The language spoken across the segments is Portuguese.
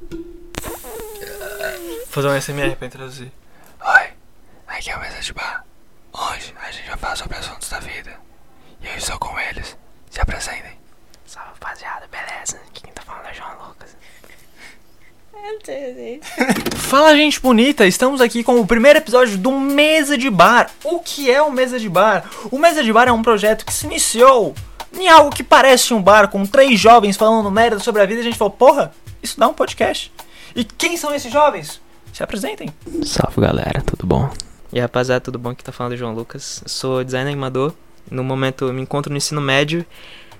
Vou fazer um SMR pra introduzir. Oi, aqui é o Mesa de Bar. Hoje a gente vai falar sobre assuntos da vida. E eu estou com eles. Se apresentem. Salve rapaziada, beleza? Quem tá falando é João Lucas. Fala, gente bonita! Estamos aqui com o primeiro episódio do Mesa de Bar. O que é o Mesa de Bar? O Mesa de Bar é um projeto que se iniciou em algo que parece um bar com três jovens falando merda sobre a vida. E a gente falou, porra, isso dá um podcast. E quem são esses jovens? Se apresentem. Salve galera, tudo bom? E aí, rapaziada, tudo bom? Aqui tá falando é João Lucas. Eu sou designer animador. No momento eu me encontro no ensino médio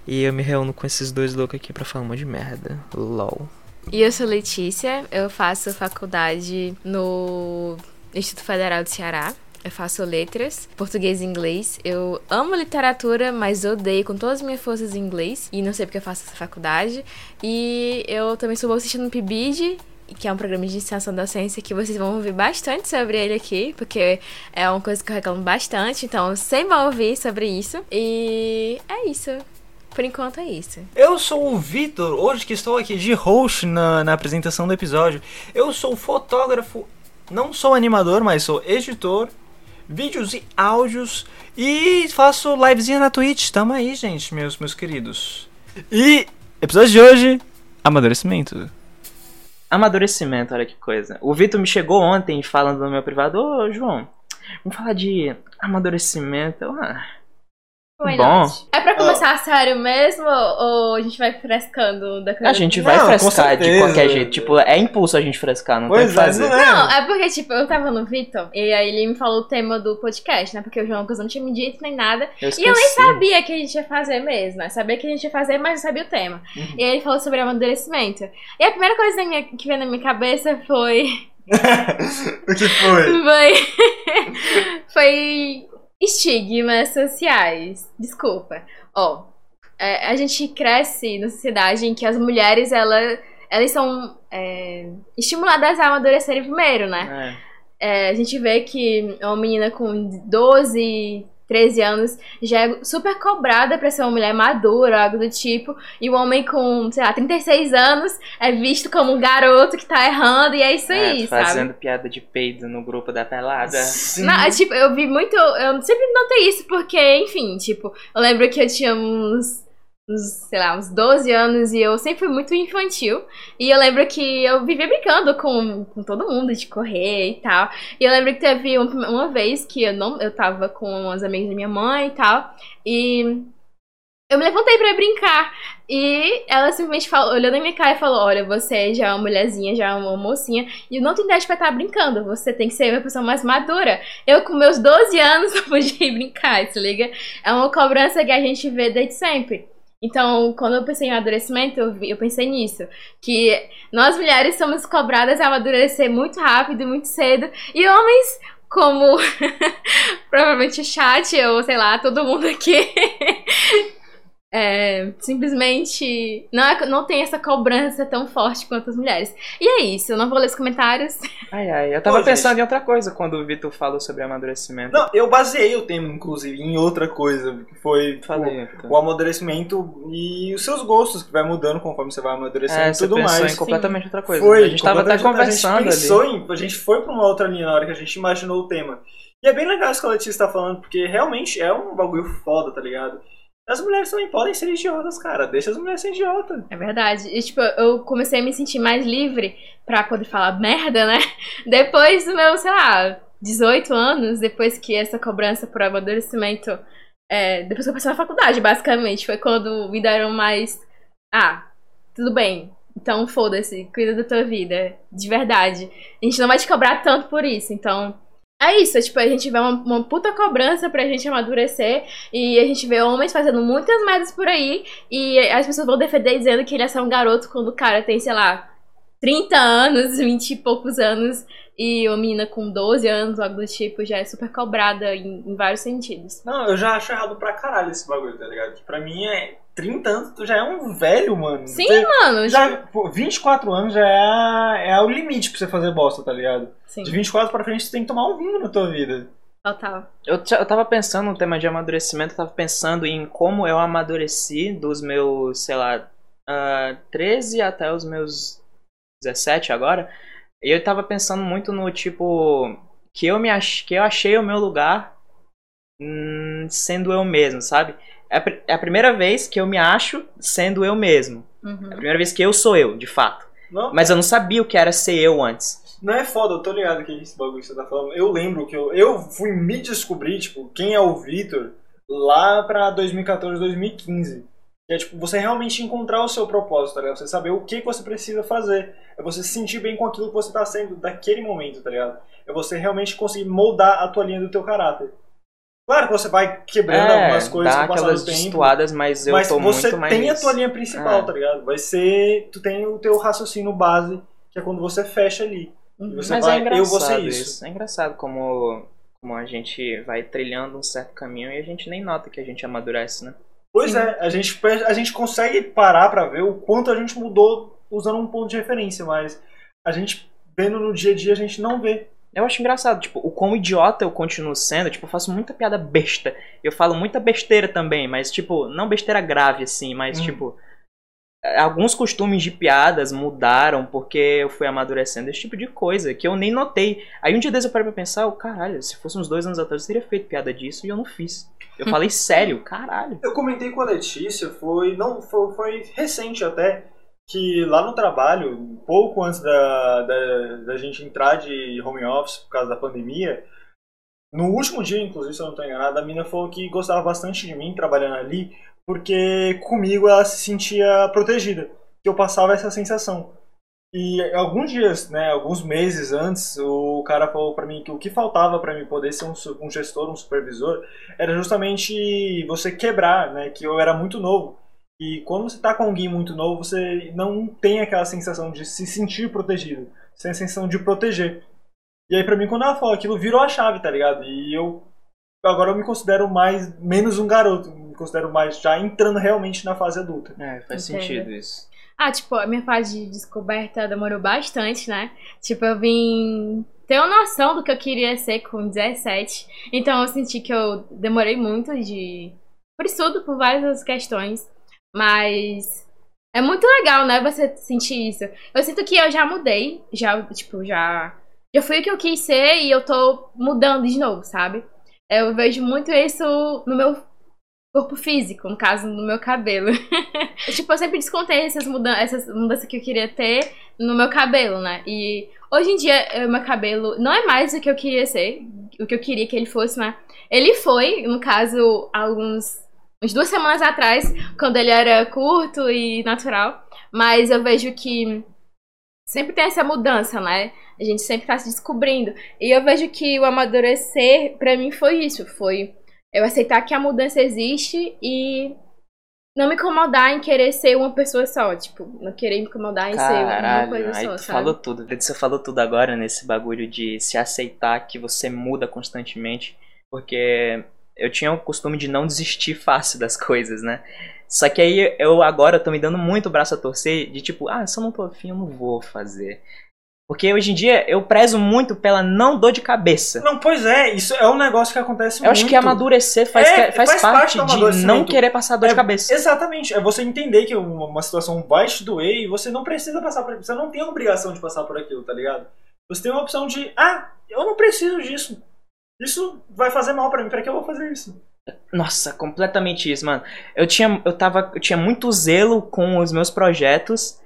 e eu me reúno com esses dois loucos aqui pra falar um monte de merda. LOL. E eu sou Letícia, eu faço faculdade no Instituto Federal do Ceará. Eu faço letras, português e inglês. Eu amo literatura, mas odeio com todas as minhas forças inglês. E não sei porque eu faço essa faculdade. E eu também sou bolsista no PIBID, que é um programa de extensão da ciência que vocês vão ouvir bastante sobre ele aqui, porque é uma coisa que eu reclamo bastante, então sempre vão ouvir sobre isso. E é isso. Por enquanto é isso. Eu sou o Vitor, hoje que estou aqui de host na, na apresentação do episódio. Eu sou fotógrafo, não sou animador, mas sou editor, vídeos e áudios e faço livezinha na Twitch. Tamo aí, gente, meus, meus queridos. E episódio de hoje, amadurecimento. Amadurecimento, olha que coisa. O Vitor me chegou ontem falando no meu privado, ô João, vamos falar de amadurecimento. Ah, Why Bom. not? É pra começar sério mesmo ou a gente vai frescando da coisa? a gente vai Não, frescar de qualquer jeito. Tipo, é impulso a gente frescar, não tem o Pois que é, fazer. não é? Não, é porque, tipo, eu tava no Vitor e aí ele me falou o tema do podcast, né? Porque o João Lucas não tinha me dito nem nada. Eu E eu nem sabia que a gente ia fazer mesmo, né? Sabia que a gente ia fazer, mas não sabia o tema. Uhum. E aí ele falou sobre amadurecimento. E a primeira coisa minha- que veio na minha cabeça foi. o que foi? Foi. foi estigmas sociais. Desculpa. Ó, é, a gente cresce na sociedade em que as mulheres, ela, elas são é, estimuladas a amadurecerem primeiro, né? É. É, a gente vê que uma menina com 12, 13 anos já é super cobrada pra ser uma mulher madura, algo do tipo. E o homem com, sei lá, 36 anos é visto como um garoto que tá errando. E é isso É, aí, sabe? fazendo piada de peido no grupo da pelada. Sim. Não, é, tipo, eu vi muito. Eu sempre notei isso, porque, enfim, tipo, eu lembro que eu tinha uns. Uns, sei lá, uns 12 anos e eu sempre fui muito infantil. E eu lembro que eu vivia brincando com, com todo mundo de correr e tal. E eu lembro que teve um- uma vez que eu não eu tava com umas amigas da minha mãe e tal. E eu me levantei ir brincar. E ela simplesmente falou, olhou na minha cara e falou: Olha, você já é uma mulherzinha, já é uma mocinha, e não tem idade pra estar brincando. Você tem que ser uma pessoa mais madura. Eu, com meus 12 anos, não podia brincar, se liga? É uma cobrança que a gente vê desde sempre. Então, quando eu pensei em amadurecimento, eu, eu pensei nisso. Que nós mulheres somos cobradas a amadurecer muito rápido muito cedo. E homens, como provavelmente o chat, ou sei lá, todo mundo aqui. É, simplesmente não, é- não tem essa cobrança tão forte quanto as mulheres. E é isso, eu não vou ler os comentários. Ai, ai. Eu tava Pô, pensando gente. em outra coisa quando o Vitor falou sobre amadurecimento. Não, eu baseei o tema, inclusive, em outra coisa, que foi Falei. o, o amadurecimento e os seus gostos, que vai mudando conforme você vai amadurecendo É, e tudo mais. em completamente outra coisa. Foi, a gente tava até conversando a gente pensou ali. Em, a gente foi pra uma outra linha na hora que a gente imaginou o tema. E é bem legal isso que a Letícia tá falando, porque realmente é um bagulho foda, tá ligado? As mulheres também podem ser idiotas, cara. Deixa as mulheres ser idiotas. É verdade. E, tipo, eu comecei a me sentir mais livre pra poder falar merda, né? Depois do meu, sei lá, 18 anos, depois que essa cobrança por amadurecimento. É, depois que eu passei na faculdade, basicamente. Foi quando me deram mais. Ah, tudo bem. Então foda-se, cuida da tua vida. De verdade. A gente não vai te cobrar tanto por isso. Então. É isso, é, tipo, a gente vê uma, uma puta cobrança pra gente amadurecer e a gente vê homens fazendo muitas merdas por aí e as pessoas vão defender dizendo que ele é só um garoto quando o cara tem, sei lá, 30 anos, 20 e poucos anos e uma menina com 12 anos, algo do tipo, já é super cobrada em, em vários sentidos. Não, eu já acho errado pra caralho esse bagulho, tá ligado? Que pra mim é 30 anos, tu já é um velho, mano. Sim, Você- mano. Já, pô, 24 anos já é, é o limite pra você fazer bosta, tá ligado? Sim, De 24 pra frente você tem que tomar um vinho na tua vida. total. Eu, eu tava pensando no tema de amadurecimento, eu tava pensando em como eu amadureci dos meus, sei lá, ah, 13 até os meus 17 agora. E eu tava pensando muito no tipo. Que eu, me ach... que eu achei o meu lugar hum, sendo eu mesmo, sabe? É a, pr- é a primeira vez que eu me acho sendo eu mesmo. Uhum. É a primeira vez que eu sou eu, de fato. Não, Mas eu não sabia o que era ser eu antes. não é foda, eu tô ligado que esse bagulho que você tá falando. Eu lembro que eu, eu fui me descobrir, tipo, quem é o Vitor lá pra 2014, 2015. Que é, tipo, você realmente encontrar o seu propósito, tá ligado? Você saber o que que você precisa fazer. É você se sentir bem com aquilo que você tá sendo daquele momento, tá ligado? É você realmente conseguir moldar a tua linha do teu caráter. Claro que você vai quebrando algumas coisas É, dá com o passar do tempo. destoadas, mas eu mas tô você muito mais tem a tua linha principal, É. tá ligado? Vai ser. Tu tem o teu raciocínio base, que é quando você fecha ali. Uhum. Você Mas vai, é engraçado eu vou ser isso. isso. É engraçado como, como a gente vai trilhando um certo caminho e a gente nem nota que a gente amadurece, né? Pois Sim. é, a gente, a gente consegue parar pra ver o quanto a gente mudou usando um ponto de referência, mas a gente vendo no dia a dia a gente não vê. Eu acho engraçado, tipo, o quão idiota eu continuo sendo, tipo, eu faço muita piada besta. Eu falo muita besteira também, mas, tipo, não besteira grave, assim, mas, Hum. tipo, eh, alguns costumes de piadas mudaram porque eu fui amadurecendo, esse tipo de coisa, que eu nem notei. Aí um dia desses eu parei pra pensar, oh, caralho, se fosse uns dois anos atrás eu teria feito piada disso e eu não fiz. Eu falei sério, caralho. Eu comentei com a Letícia, foi não foi, foi recente até, que lá no trabalho, pouco antes da, da, da gente entrar de home office por causa da pandemia, no último dia, inclusive, se eu não estou enganado, a mina falou que gostava bastante de mim trabalhando ali, porque comigo ela se sentia protegida, que eu passava essa sensação. E alguns dias, né, alguns meses antes, o cara falou pra mim que o que faltava pra mim poder ser um, um gestor, um supervisor, era justamente você quebrar, né, que eu era muito novo. E quando você tá com alguém muito novo, você não tem aquela sensação de se sentir protegido, você tem a sensação de proteger. E aí pra mim, quando ela falou aquilo, virou a chave, tá ligado? E eu agora eu me considero mais menos um garoto, me considero mais já entrando realmente na fase adulta. É, faz Entendo. sentido isso. Ah, tipo, a minha fase de descoberta demorou bastante, né? Tipo, eu vim ter uma noção do que eu queria ser com 17. Então eu senti que eu demorei muito de. Por estudo, por várias questões. Mas. É muito legal, né? Você sentir isso. Eu sinto que eu já mudei. Já, tipo, já. Já fui o que eu quis ser e eu tô mudando de novo, sabe? Eu vejo muito isso no meu corpo físico, no caso, no meu cabelo. tipo, eu sempre descontei essas, mudan essas mudanças que eu queria ter no meu cabelo, né? E hoje em dia, eh, meu cabelo não é mais o que eu queria ser, o que eu queria que ele fosse, né? Ele foi, no caso, alguns. Uns duas semanas atrás, quando ele era curto e natural. Mas eu vejo que sempre tem essa mudança, né? A gente sempre tá se descobrindo. E eu vejo que o amadurecer, pra mim, foi isso. Foi eu aceitar que a mudança existe e não me incomodar em querer ser uma pessoa só. Tipo, não querer me incomodar em ser uma Caralho, coisa aí só, tu sabe? falou tudo. Você falou tudo agora nesse bagulho de se aceitar que você muda constantemente. Porque eu tinha o costume de não desistir fácil das coisas, né? Só que aí eu agora tô me dando muito o braço a torcer de tipo, ah, se eu não tô afim, eu não vou fazer. Porque hoje em dia eu prezo muito pela não dor de cabeça. Não, pois é, isso é um negócio que acontece Eu muito. acho que amadurecer faz, É, faz, faz parte parte de não querer passar dor de É, cabeça. Exatamente, é você entender que uma, uma situação vai te doer e você não precisa passar por aquilo. Você não tem a obrigação de passar por aquilo, tá ligado? Você tem uma opção de, ah, eu não preciso disso. Isso vai fazer mal pra mim, pra que eu vou fazer isso? Nossa, completamente isso, mano. Eu tinha, eu tava, eu tinha muito zelo com os meus projetos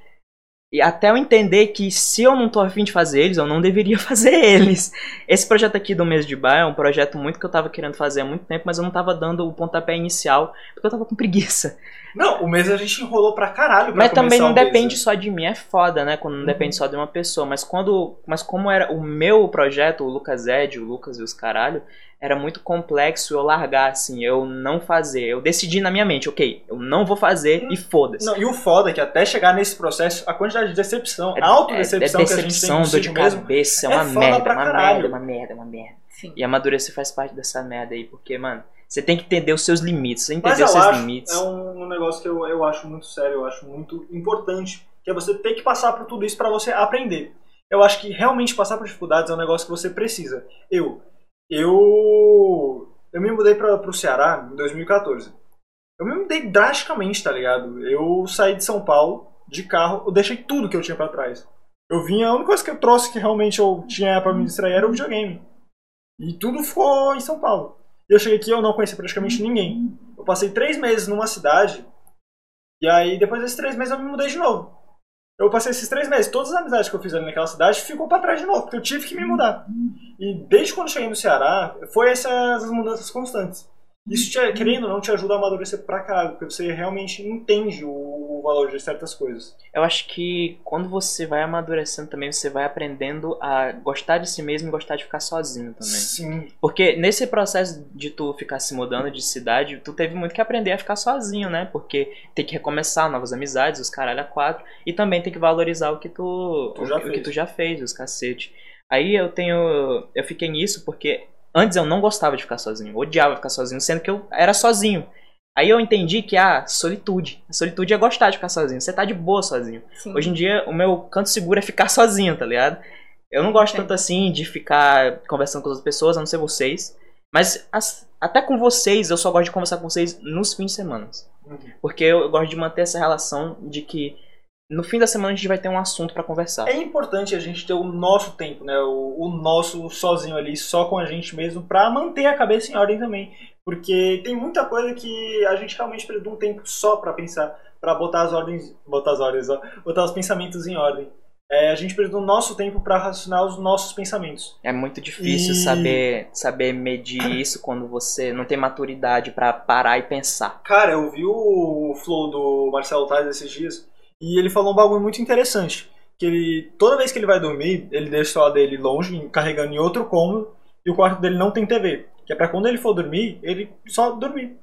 e até eu entender que se eu não tô afim de fazer eles, eu não deveria fazer eles. Esse projeto aqui do mês de bar é um projeto muito que eu tava querendo fazer há muito tempo, mas eu não tava dando o pontapé inicial porque eu tava com preguiça. Não, o mês a gente enrolou pra caralho pra Mas também não mês, depende né? só de mim, é foda, né? Quando não Uhum. depende só de uma pessoa. Mas quando. Mas como era o meu projeto, o Lucas Ed, o Lucas e os caralho, era muito complexo eu largar, assim, eu não fazer. Eu decidi na minha mente, ok, eu não vou fazer e foda-se. Não, e o foda é que até chegar nesse processo, a quantidade de decepção, É- a autodecepção é, é que a gente tem decepção, dor de mesmo, cabeça, é é uma merda, uma merda, uma merda, uma merda. Sim. E amadurecer faz parte dessa merda aí, porque, mano, você tem que entender os seus limites. Você entender os seus acho, limites. é um, um negócio que eu, eu acho muito sério, eu acho muito importante, que é você ter que passar por tudo isso pra você aprender. Eu acho que realmente passar por dificuldades é um negócio que você precisa. Eu, eu, eu me mudei pra, pro Ceará em 2014. Eu me mudei drasticamente, tá ligado? Eu saí de São Paulo de carro, eu deixei tudo que eu tinha pra trás. Eu vim, a única coisa que eu trouxe que realmente eu tinha pra me distrair era o videogame. E tudo ficou em São Paulo. Eu cheguei aqui eu não conhecia praticamente ninguém. Eu passei três meses numa cidade, e aí depois desses três meses eu me mudei de novo. Eu passei esses três meses, todas as amizades que eu fiz ali naquela cidade ficou pra trás de novo, porque eu tive que me mudar. E desde quando cheguei no Ceará, foi essas mudanças constantes. Isso, te, querendo ou não, te ajuda a amadurecer pra caralho, porque você realmente entende o, o valor de certas coisas. Eu acho que quando você vai amadurecendo também, você vai aprendendo a gostar de si mesmo e gostar de ficar sozinho também. Sim. Porque nesse processo de tu ficar se mudando de cidade, tu teve muito que aprender a ficar sozinho, né? Porque tem que recomeçar novas amizades, os caralho a quatro, e também tem que valorizar o que tu, Tu já o, que tu já fez, os cacete. Aí eu tenho. Eu fiquei nisso porque antes eu não gostava de ficar sozinho, eu odiava ficar sozinho, sendo que eu era sozinho. Aí eu entendi que, ah, solitude. Solitude é gostar de ficar sozinho. Você tá de boa sozinho. Sim. Hoje em dia, o meu canto seguro é ficar sozinho, tá ligado? Eu não gosto É. tanto assim de ficar conversando com outras pessoas, a não ser vocês. Mas as- até com vocês, eu só gosto de conversar com vocês nos fins de semana. Porque eu gosto de manter essa relação de que no fim da semana a gente vai ter um assunto pra conversar. É importante a gente ter o nosso tempo, né? O, o nosso sozinho ali, só com a gente mesmo, pra manter a cabeça em ordem também. Porque tem muita coisa que a gente realmente precisa de um tempo só pra pensar, pra botar as ordens, botar as ordens, ó, botar os pensamentos em ordem. É, a gente precisa do nosso tempo pra raciocinar os nossos pensamentos. É muito difícil E- saber, saber medir isso quando você não tem maturidade pra parar e pensar. Cara, eu vi o flow do Marcelo Tais esses dias e ele falou um bagulho muito interessante. Que ele, toda vez que ele vai dormir, ele deixa o celular dele longe, carregando em outro cômodo, e o quarto dele não tem TV. Que é pra quando ele for dormir, ele só dormir.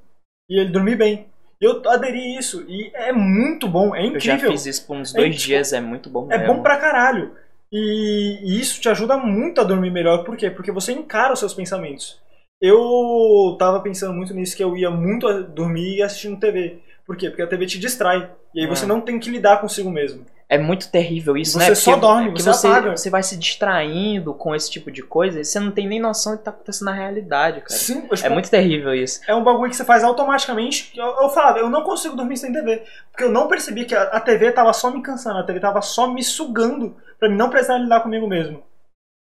E ele dormir bem. E eu aderi isso, e é muito bom, é Eu já incrível. fiz isso por uns É dois tipo- dias, é muito bom É mesmo. bom pra caralho. E, e isso te ajuda muito a dormir melhor. Por quê? Porque você encara os seus pensamentos. Eu tava pensando muito nisso, que eu ia muito a- dormir assistindo TV. Por quê? Porque a TV te distrai. E aí você Ah. não tem que lidar consigo mesmo. É muito terrível isso, Você né? só dorme, porque você você, apaga. você vai se distraindo com esse tipo de coisa e você não tem nem noção do que tá acontecendo na realidade, cara. Sim, eu, tipo, É muito terrível isso. é um bagulho que você faz automaticamente. Eu, eu falava, eu não consigo dormir sem TV. Porque eu não percebi que a, a TV tava só me cansando, a TV tava só me sugando pra mim não precisar lidar comigo mesmo.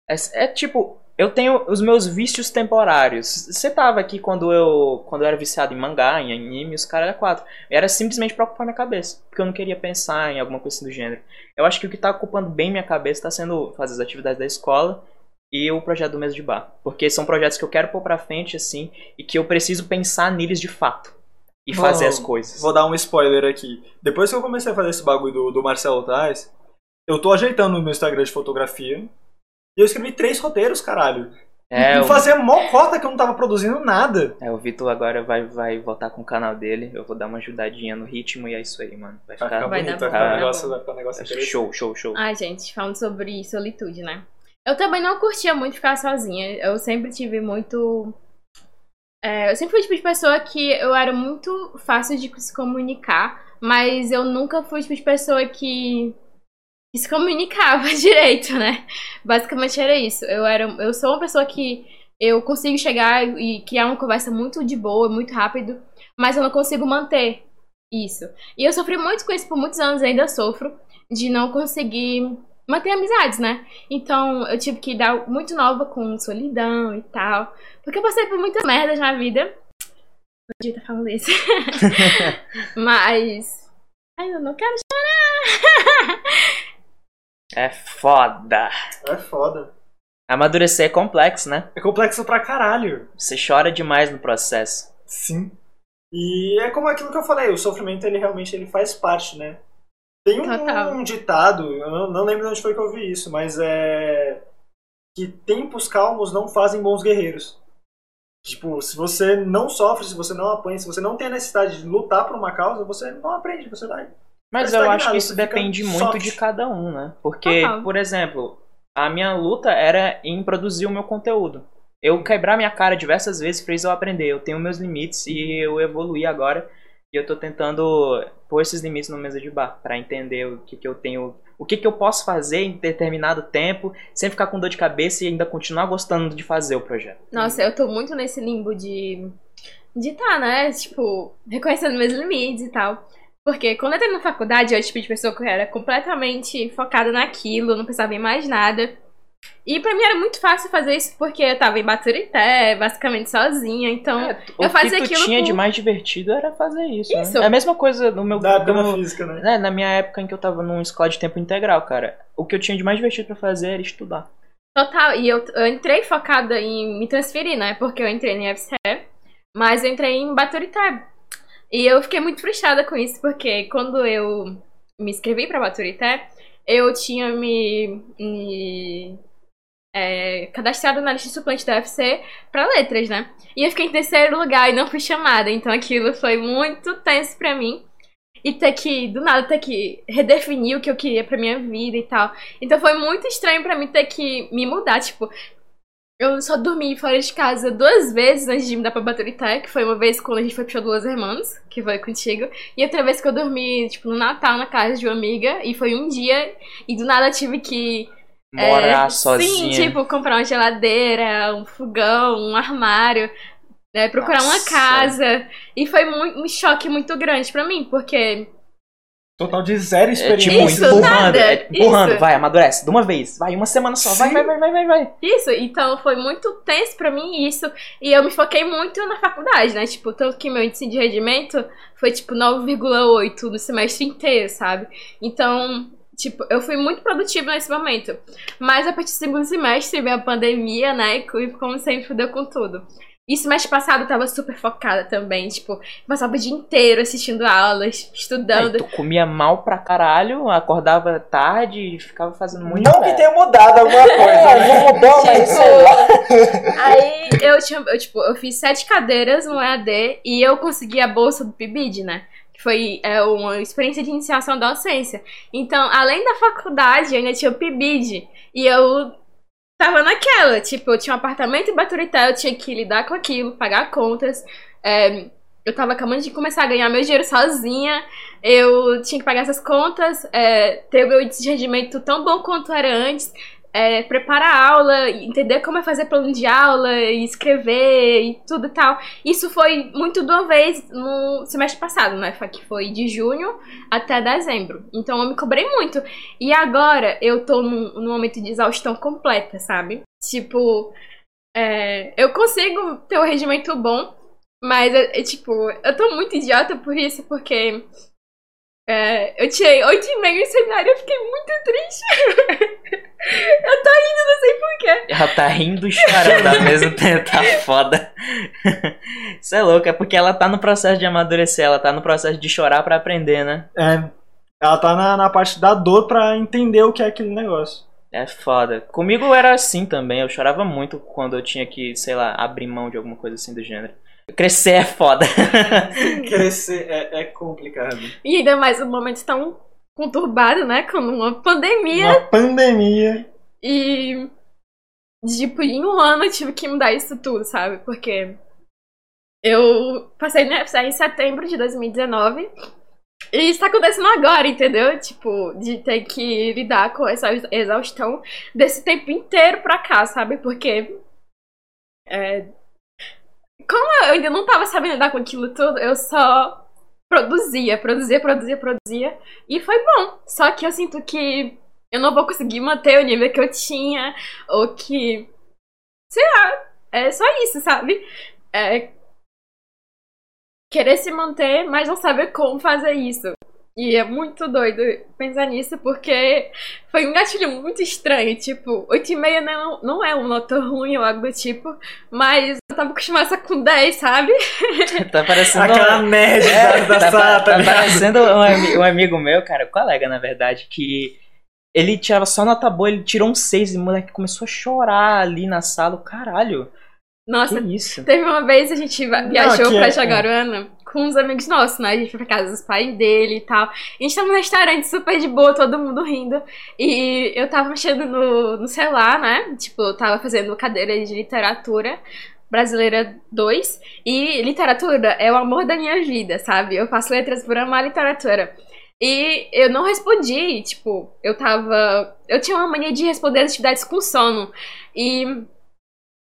É, é tipo, eu tenho os meus vícios temporários. Você tava aqui quando eu quando eu era viciado em mangá, em anime, os caras eram quatro. Era simplesmente pra ocupar minha cabeça. Porque eu não queria pensar em alguma coisa assim do gênero. Eu acho que o que tá ocupando bem minha cabeça tá sendo fazer as atividades da escola e o projeto do Mesa de Bar. Porque são projetos que eu quero pôr pra frente, assim, e que eu preciso pensar neles de fato. E fazer as coisas. Vou dar um spoiler aqui. Depois que eu comecei a fazer esse bagulho do, do Marcelo Tais, eu tô ajeitando no meu Instagram de fotografia. E eu escrevi três roteiros, caralho. É, não fazia mó cota que eu não tava produzindo nada. é, o Vitor agora vai, vai voltar com o canal dele. Eu vou dar uma ajudadinha no ritmo e é isso aí, mano. Vai Vai ficar, Vai bonito, dar vai um negócio, vai vai ficar um negócio vai show, show, show. Ai, gente, falando sobre solitude, né? Eu também não curtia muito ficar sozinha. Eu sempre tive muito. é, eu sempre fui o tipo de pessoa que eu era muito fácil de se comunicar, mas eu nunca fui o tipo de pessoa que, que se comunicava direito, né? Basicamente era isso. Eu, era, eu sou uma pessoa que eu consigo chegar e criar uma conversa muito de boa, muito rápido, mas eu não consigo manter isso. E eu sofri muito com isso por muitos anos, ainda sofro, de não conseguir manter amizades, né? Então eu tive que dar muito nova com solidão e tal. Porque eu passei por muita merda na vida. Podia estar falando isso. Mas. Ai, eu não quero chorar. É foda. É foda. Amadurecer é complexo, né? É complexo pra caralho. Você chora demais no processo. Sim. E é como aquilo que eu falei, o sofrimento ele realmente ele faz parte, né? Tem um, um ditado, eu não, não lembro de onde foi que eu vi isso, mas é que tempos calmos não fazem bons guerreiros. Tipo, se você não sofre, se você não apanha, se você não tem a necessidade de lutar por uma causa, você não aprende, você vai. Mas Tá eu acho estagnado, que isso depende muito soft. de cada um, né? Porque, Total. por exemplo, a minha luta era em produzir o meu conteúdo. Eu quebrar minha cara diversas vezes fez eu aprender. Eu tenho meus limites e eu evoluí agora. E eu tô tentando pôr esses limites no mesa de bar pra entender o que, que eu tenho, o que, que eu posso fazer em determinado tempo, sem ficar com dor de cabeça e ainda continuar gostando de fazer o projeto. Nossa, eu tô muito nesse limbo de. de tá, né? Tipo, reconhecendo meus limites e tal. Porque quando eu entrei na faculdade, eu era o tipo de pessoa que era completamente focada naquilo, não pensava em mais nada. E pra mim era muito fácil fazer isso porque eu tava em Baturité, basicamente sozinha, então É, eu o fazia que tu aquilo tinha com- de mais divertido era fazer isso. né? Isso. É a mesma coisa no meu Da no- física, né? né, na minha época em que eu tava num escola de tempo integral, cara. O que eu tinha de mais divertido pra fazer era estudar. Total, e eu, eu entrei focada em me transferir, né? Porque eu entrei em FCE, mas eu entrei em Baturité. E eu fiquei muito frustrada com isso, porque quando eu me inscrevi pra Baturité, eu tinha me, me é, cadastrado na lista de suplente da UFC pra letras, né? E eu fiquei em terceiro lugar e não fui chamada, então aquilo foi muito tenso pra mim. E ter que, do nada, ter que redefinir o que eu queria pra minha vida e tal. Então foi muito estranho pra mim ter que me mudar, tipo. Eu só dormi fora de casa duas vezes antes de me dar pra Baturité, que foi uma vez quando a gente foi pro show Duas Irmãs, que foi contigo, e outra vez que eu dormi, tipo, no Natal na casa de uma amiga, e foi um dia, e do nada eu tive que Morar é, sozinha. Sim, tipo, comprar uma geladeira, um fogão, um armário, né, procurar uma Nossa. casa. E foi muito, um choque muito grande pra mim, porque Total de zero É experiência. tipo, Isso, empurrando, nada, é, empurrando, isso. vai, amadurece, de uma vez, vai, uma semana só, vai, vai, vai, vai, vai, vai. isso, então foi muito tenso pra mim isso. E eu me foquei muito na faculdade, né? Tipo, tanto que meu índice de rendimento foi tipo 9,8 no semestre inteiro, sabe? Então, tipo, eu fui muito produtiva nesse momento. Mas a partir do segundo semestre veio a pandemia, né? E como sempre fudeu com tudo. E semestre passado eu tava super focada também, tipo, passava o dia inteiro assistindo aulas, Aí, estudando. tu comia mal pra caralho, acordava tarde e ficava fazendo muito Não que tenha mudado alguma coisa, né? mudou, mas sei lá. Aí eu tinha, eu, tipo, eu fiz sete cadeiras no EAD e eu consegui a bolsa do PIBID, né? Que foi é, uma experiência de iniciação da docência. Então, além da faculdade, eu ainda tinha o PIBID. E eu tava naquela, tipo, eu tinha um apartamento em Baturité, eu tinha que lidar com aquilo, pagar contas. é, eu tava acabando de começar a ganhar meu dinheiro sozinha. Eu tinha que pagar essas contas, é, ter o meu rendimento tão bom quanto era antes é, preparar a aula, entender como é fazer plano de aula, e escrever e tudo e tal. Isso foi muito de uma vez no semestre passado, né? Que foi de junho até dezembro. Então eu me cobrei muito. E agora eu tô num, num momento de exaustão completa, sabe? Tipo, é, eu consigo ter um rendimento bom, mas é, é, tipo, eu tô muito idiota por isso, porque. É, eu tirei 8,5 em seminário e eu fiquei muito triste. eu tô rindo, não sei porquê. Ela tá rindo e chorando ao mesmo tempo, tá foda. Isso é louco, é porque ela tá no processo de amadurecer, ela tá no processo de chorar pra aprender, né? É, ela tá na, na parte da dor pra entender o que é aquele negócio. É foda. Comigo era assim também, eu chorava muito quando eu tinha que, sei lá, abrir mão de alguma coisa assim do gênero. Crescer é foda. Crescer é, é complicado. E ainda mais um momento tão conturbado, né? Com uma pandemia. Uma pandemia. E, tipo, em um ano eu tive que mudar isso tudo, sabe? Porque eu passei no FCE em setembro de 2019 e isso tá acontecendo agora, entendeu? Tipo, de ter que lidar com essa exaustão desse tempo inteiro pra cá, sabe? Porque. é, como eu ainda não tava sabendo lidar com aquilo tudo, eu só produzia, produzia, produzia, produzia. E foi bom. Só que eu sinto que eu não vou conseguir manter o nível que eu tinha, ou que. Sei lá, é só isso, sabe? É. Querer se manter, mas não saber como fazer isso. E é muito doido pensar nisso, porque foi um gatilho muito estranho. Tipo, 8,5 não, não é uma nota ruim ou algo do tipo, mas eu tava acostumada com 10, sabe? tá parecendo. Aquela média É, da, tá, sala, tá tá parecendo um, um amigo meu, cara, colega na verdade, que ele tirava só nota boa, ele tirou um 6 e o moleque começou a chorar ali na sala. o Caralho, Nossa? Teve uma vez a gente Não, viajou que pra é- Jaguaruana com uns amigos nossos, né? A gente foi pra casa dos pais dele e tal. A gente tava num restaurante super de boa, todo mundo rindo. E eu tava mexendo no, no celular, né? Tipo, eu tava fazendo cadeira de literatura brasileira 2. E literatura é o amor da minha vida, sabe? Eu faço letras por amar literatura. E eu não respondi, tipo, eu tava. Eu tinha uma mania de responder atividades com sono. E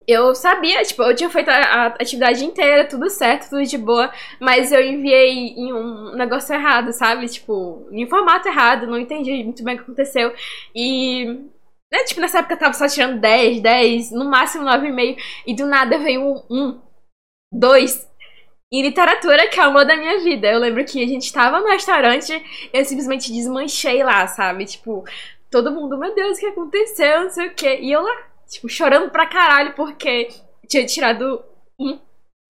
eu sabia, tipo, eu tinha feito a, a atividade inteira, tudo certo, tudo de boa, mas eu enviei em um negócio errado, sabe? Tipo, em formato errado, não entendi muito bem o que aconteceu. E né, tipo, nessa época eu tava só tirando 10, 10, no máximo 9,5. E do nada veio um 1, 2. Em literatura, que é o amor da minha vida. Eu lembro que a gente tava no restaurante, eu simplesmente desmanchei lá, sabe? Tipo, todo mundo, meu Deus, o que aconteceu? Não sei o quê. E eu lá, tipo, chorando pra caralho porque tinha tirado um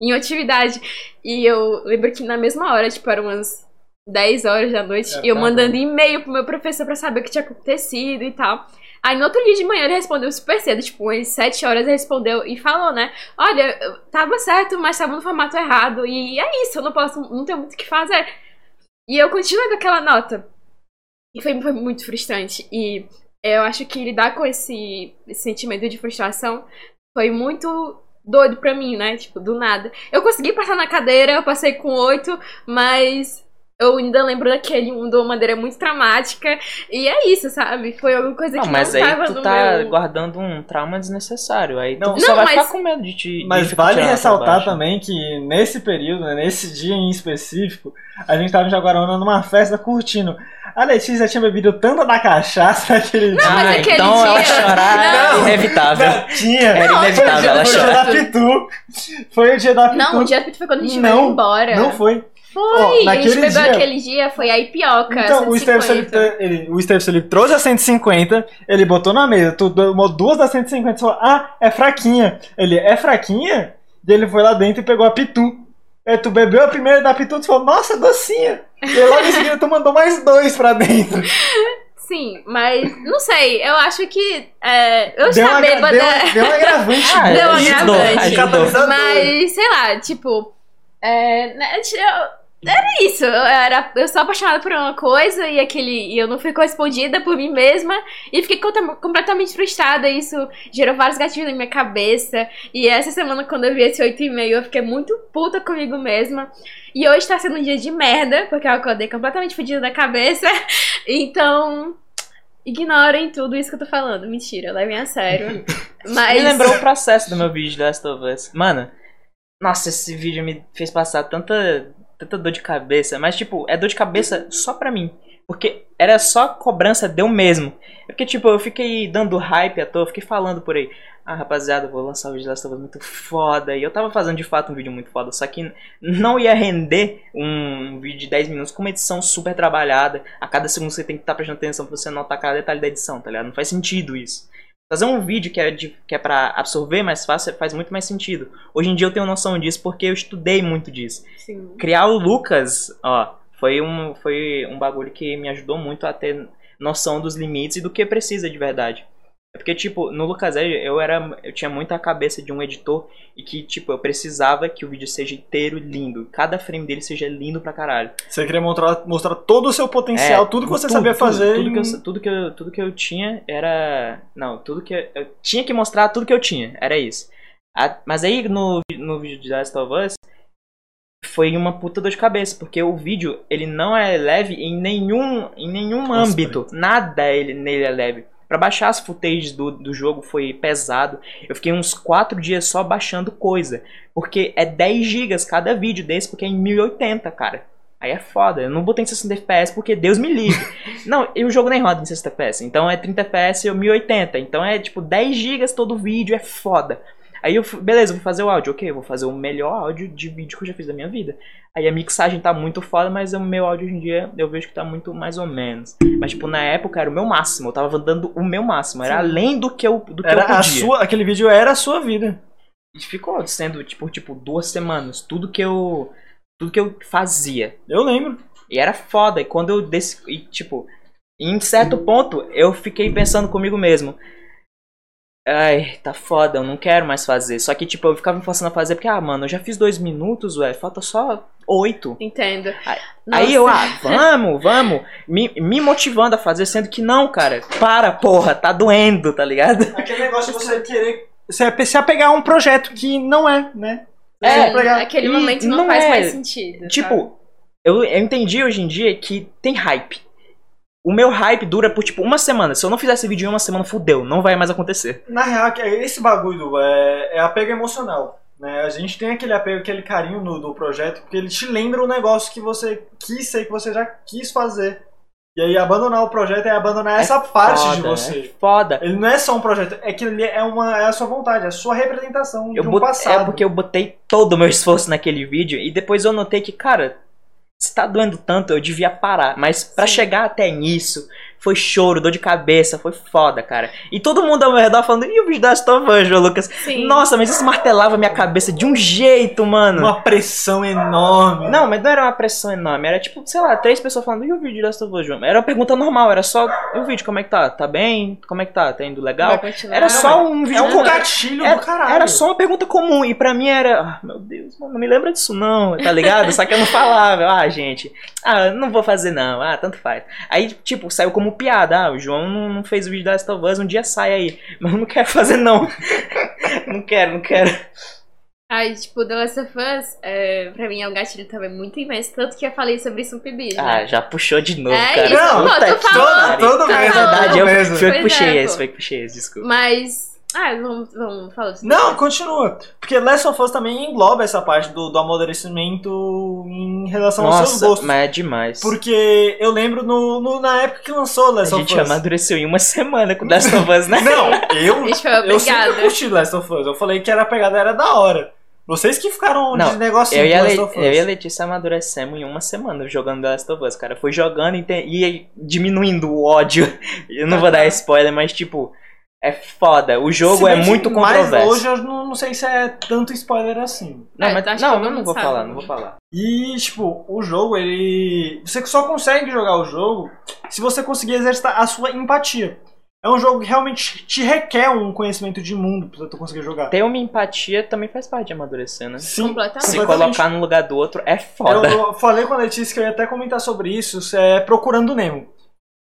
em atividade. E eu lembro que na mesma hora, tipo, eram umas 10 horas da noite, É, e eu tá mandando e-mail pro meu professor pra saber o que tinha acontecido e tal. Aí no outro dia de manhã ele respondeu super cedo, tipo, às 7 horas ele respondeu e falou, né? Olha, tava certo, mas tava no formato errado. E é isso, eu não posso, não tenho muito o que fazer. E eu continuei com aquela nota. E foi, foi muito frustrante. E eu acho que lidar com esse, esse sentimento de frustração foi muito doido pra mim, né? Tipo, do nada. Eu consegui passar na cadeira, eu passei com oito, mas eu ainda lembro daquele um de uma maneira muito traumática. E é isso, sabe? Foi alguma coisa Não, que mas não aí tava tu no tá meu... guardando um trauma desnecessário. Aí Não. tu só Não, vai mas- ficar com medo de te. de Mas ficar vale ressaltar também que nesse período, né, nesse dia em específico, a gente tava em Jaguarona numa festa curtindo. A Letícia tinha bebido tanta da cachaça naquele dia. mas Ah, aquele então ela dia- chorar Não. é inevitável. Não, tinha. Era Não, inevitável ela foi o dia chorar. da Pitu. Foi o dia da Pitu. Não, o dia foi quando a gente Não, foi embora. Não foi. Foi, Ó, a gente naquele pegou dia- aquele dia, foi a Ipioca, Então, o Steve 150. Felipe, ele, o Steve trouxe a 150, ele botou na mesa, tu tomou duas das 150 e falou, ah, é fraquinha. Ele, é fraquinha? E ele foi lá dentro e pegou a Pitu. Aí tu bebeu a primeira da Pitu, tu falou, nossa, docinha. E logo em seguida tu mandou mais dois pra dentro. Sim, mas não sei, eu acho que é, eu Deu estava uma, bêbada. deu, deu um agravante. Ah, Deu um agravante. ajudou. Catalisador. Mas, sei lá, tipo. É, né, eu- era isso. Eu, era, eu sou apaixonada por uma coisa e aquele. E eu não fui correspondida por mim mesma. E fiquei conta- completamente frustrada. e Isso gerou vários gatilhos na minha cabeça. E essa semana, quando eu vi esse 8,5, eu fiquei muito puta comigo mesma. E hoje tá sendo um dia de merda, porque eu acordei completamente fodida da cabeça. Então. Ignorem tudo isso que eu tô falando. Mentira, levem a sério. Mas. Me lembrou o processo do meu vídeo de Last of Us. Mano, nossa, esse vídeo me fez passar tanta, tanta dor de cabeça. Mas, tipo, é dor de cabeça só pra mim. Porque era só cobrança deu mesmo. Porque, tipo, eu fiquei dando hype à toa, fiquei falando por aí. Ah, rapaziada, vou lançar o vídeo de Last of muito foda. E eu tava fazendo de fato um vídeo muito foda. Só que não ia render um vídeo de 10 minutos com uma edição super trabalhada. A cada segundo você tem que estar prestando atenção pra você notar cada detalhe da edição, tá ligado? Não faz sentido isso. Fazer um vídeo que é, de, que é pra absorver mais fácil faz muito mais sentido. Hoje em dia eu tenho noção disso porque eu estudei muito disso. Sim. Criar o Lucas, ó, foi um, foi um bagulho que me ajudou muito a ter noção dos limites e do que precisa de verdade. É porque, tipo, no Lucas Edge eu era. Eu tinha muita cabeça de um editor e que, tipo, eu precisava que o vídeo seja inteiro lindo. Cada frame dele seja lindo pra caralho. Você queria mostrar, mostrar todo o seu potencial, É, tudo que você tudo, sabia tudo, fazer. Tudo, que em- eu, tudo, que eu, tudo que eu tinha era. Não, tudo que eu, eu tinha que mostrar tudo que eu tinha. Era isso. A- mas aí no, no vídeo de Last of Us foi uma puta dor de cabeça, porque o vídeo ele não é leve em nenhum, em nenhum âmbito. Nada ele, nele é leve. Pra baixar as footages do, do jogo foi pesado. Eu fiquei uns 4 dias só baixando coisa. Porque é 10 gigas cada vídeo desse, porque é em 1080, cara. Aí é foda. Eu não botei em 60 FPS porque Deus me livre. não, e o jogo nem roda em 60 FPS. Então é 30 FPS ou 1080. Então é tipo 10 gigas todo vídeo, é foda. Aí eu, beleza, vou fazer o áudio. Ok, vou fazer o melhor áudio de vídeo que eu já fiz da minha vida. Aí a mixagem tá muito foda, mas o meu áudio hoje em dia eu vejo que tá muito mais ou menos. Mas tipo, na época era o meu máximo. Eu tava dando o meu máximo. Era Sim. além do que eu, do que Era eu podia. a sua, aquele vídeo era a sua vida. E ficou sendo, tipo, tipo, duas semanas. Tudo que eu. Tudo que eu fazia. Eu lembro. E era foda. E quando eu desci. E, tipo, em certo ponto, eu fiquei pensando comigo mesmo. Ai, tá foda, eu não quero mais fazer. Só que, tipo, eu ficava me forçando a fazer porque, ah, mano, eu já fiz dois minutos, ué, falta só oito. Entendo. Aí-. Aí eu, ah, vamos, vamos, me, me motivando a fazer, sendo que não, cara, para, porra, tá doendo, tá ligado? Aquele negócio de você querer você se apegar a um projeto que não é, né? Você É, se apegar- Aquele momento não, não faz é- mais sentido. sabe? Tipo, eu, eu entendi hoje em dia que tem hype. O meu hype dura por tipo uma semana. Se eu não fizer esse vídeo em uma semana, fudeu, não vai mais acontecer. Na real, que esse bagulho é, é apego emocional. Né? A gente tem aquele apego, aquele carinho no, do projeto, porque ele te lembra o negócio que você quis ser, que você já quis fazer. E aí abandonar o projeto é abandonar essa parte foda, de você. É foda. Ele não é só um projeto, é que ele é, uma, é a sua vontade, é a sua representação Eu de um bot- passado. É porque eu botei todo o meu esforço naquele vídeo e depois eu notei que, cara, se tá doendo tanto, eu devia parar. Mas pra Sim. chegar até nisso, foi choro, dor de cabeça, foi foda, cara. E todo mundo ao meu redor falando, e o vídeo da João Lucas? Sim. Nossa, mas isso martelava minha cabeça de um jeito, mano. Uma pressão enorme. Não, mas não era uma pressão enorme. Era tipo, sei lá, três pessoas falando, e o vídeo da João? Era uma pergunta normal, era só, e o vídeo, como é que tá? Tá bem? Como é que tá? Tá indo legal? Era só um vídeo É um gatilho era, do caralho. era só uma pergunta comum. E pra mim era. Ah, meu Deus, mano, não me lembra disso não, tá ligado? Só que eu não falava. Ah, gente. Ah, não vou fazer não. Ah, tanto faz. Aí, tipo, saiu como piada. Ah, o João não, não fez o vídeo da Last of Us, um dia sai aí. Mas eu não quero fazer não. não quero, não quero. Aí, tipo, The Last of Us, é, pra mim é um gatilho também muito imenso. Tanto que eu falei sobre isso no PIB, Ah, né? já puxou de novo, É cara. isso, Não, pô, que falando. pariu. Todo Tá mês, É verdade, eu, mesmo. foi eu que Pois é, puxei esse, foi que puxei esse, desculpa. Mas. Ah, vamos, vamos falar disso. Não, continua. Porque Last of Us também engloba essa parte do, do amadurecimento em relação aos seus Nossa, gostos. mas é demais. Porque eu lembro no, no- na época que lançou A Last of gente Us. amadureceu em uma semana com Last of Us, né? Não, eu, A gente foi eu sempre obrigada. curti Last of Us. Eu falei que era a pegada era da hora. Vocês que ficaram Não, de negocinho Eu e, com a Last Le- of Us. eu e a Letícia amadurecemos em uma semana jogando The Last of Us, cara. Foi jogando e, te- e diminuindo o ódio. Eu não vou dar spoiler, mas tipo, é foda. O jogo bem é muito mais controverso. hoje eu não, não sei se é tanto spoiler assim. Não, É, mas, acho que não, eu não vou sabe. falar, não vou falar. E, tipo, o jogo, ele. Você só consegue jogar o jogo se você conseguir exercitar a sua empatia. É um jogo que realmente te requer um conhecimento de mundo pra tu conseguir jogar. Ter uma empatia também faz parte de amadurecer, né? Sim, Completamente. Se colocar no lugar do outro é foda. Eu falei com a Letícia que eu ia até comentar sobre isso, isso é Procurando Nemo.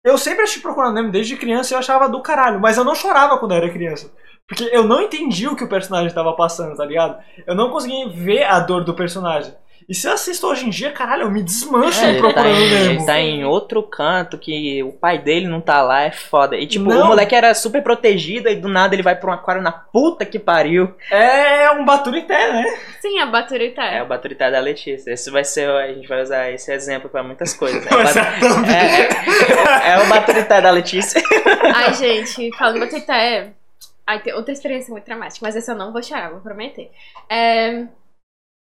Eu sempre assisti Procurando Nemo desde criança e eu achava do caralho, mas eu não chorava quando eu era criança. Porque eu não entendi o que o personagem estava passando, tá ligado? Eu não conseguia ver a dor do personagem. E se eu assisto hoje em dia, caralho, eu me desmancho É, em ele, tá Procurando em, Nemo. ele tá em outro canto que o pai dele não tá lá, é foda. E tipo, Não. o moleque era super protegido e do nada ele vai pra um aquário na puta que pariu. É um baturité, né? Sim, a Baturita É é. o Baturité da Letícia. Esse vai ser, a gente vai usar esse exemplo pra muitas coisas. É, o é, é, é o Baturité da Letícia. Ai, gente, falando em Baturita é. Ai, tem outra experiência muito traumática, mas essa eu não vou chorar, vou prometer. É,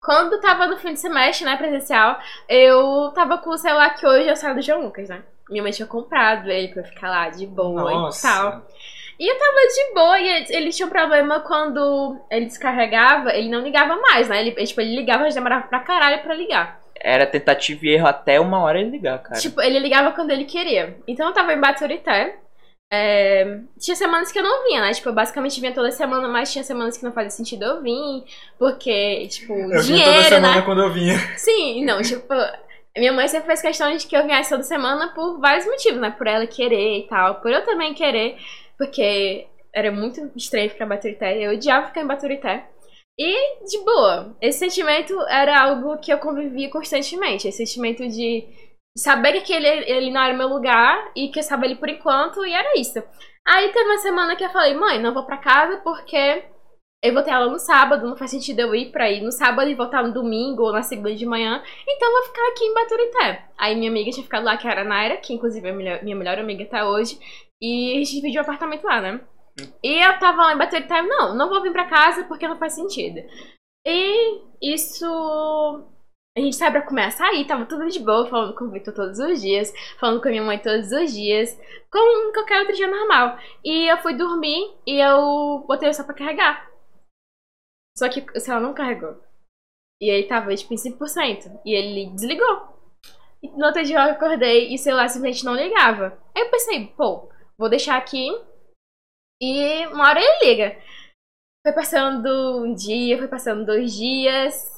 Quando tava no fim de semestre, né, presencial, eu tava com o celular que hoje é o celular do João Lucas, né? Minha mãe tinha comprado ele pra eu ficar lá de boa e tal. E eu tava de boa e ele, ele tinha um problema quando ele descarregava, ele não ligava mais, né? Ele, tipo, ele ligava, mas demorava pra caralho pra ligar. Era tentativa e erro até uma hora ele ligar, cara. Tipo, ele ligava quando ele queria. Então eu tava em Baturité. É, tinha semanas que eu não vinha, né? Tipo, eu basicamente vinha toda semana, mas tinha semanas que não fazia sentido eu vir. Porque, tipo, Eu vinha dinheiro, toda semana né? quando eu vinha. Sim, não, tipo, minha mãe sempre fez questão de que eu viesse toda semana por vários motivos, né? Por ela querer e tal, por eu também querer, porque era muito estranho ficar em Baturité, eu odiava ficar em Baturité. E, de boa, esse sentimento era algo que eu convivia constantemente, esse sentimento de saber que aquele ele não era meu lugar e que eu estava ali por enquanto, e era isso. Aí teve uma semana que eu falei, mãe, não vou pra casa porque eu vou ter aula no sábado, não faz sentido eu ir pra ir no sábado e voltar no domingo ou na segunda de manhã, então eu vou ficar aqui em Baturité. Aí minha amiga tinha ficado lá, que era a Naira, que inclusive é minha, minha melhor amiga até hoje, e a gente dividiu o apartamento lá, né? E eu tava lá em Baturité, não, não vou vir pra casa porque não faz sentido. E isso a gente saiu pra comer açaí, tava tudo de boa, falando com o Victor todos os dias, falando com a minha mãe todos os dias, como qualquer outro dia normal. E eu fui dormir e eu botei celular pra carregar. Só que o celular não carregou. E ele tava, tipo, em 5%. E ele desligou. E no outro dia eu acordei e o celular simplesmente não ligava. Aí eu pensei, pô, vou deixar aqui e uma hora ele liga. Foi passando um dia, foi passando dois dias.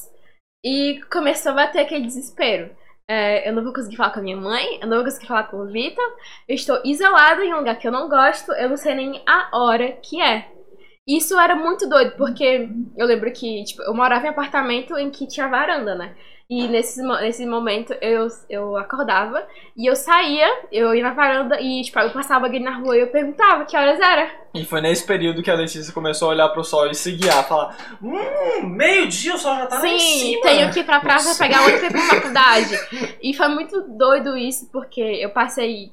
E começou a bater aquele desespero. É, eu não vou conseguir falar com a minha mãe, eu não vou conseguir falar com o Vitor. Eu estou isolada em um lugar que eu não gosto, eu não sei nem a hora que é. isso era muito doido, porque eu lembro que, tipo, eu morava em apartamento em que tinha varanda, né? E nesse, nesse momento eu, eu acordava e eu saía, eu ia na varanda e, tipo, eu passava alguém na rua e eu perguntava que horas era. E foi nesse período que a Letícia começou a olhar pro sol e se guiar, falar: Hum, meio-dia o sol já tá lá em Sim, cima. tenho que ir pra praça pegar ônibus pra faculdade. E foi muito doido isso, porque eu passei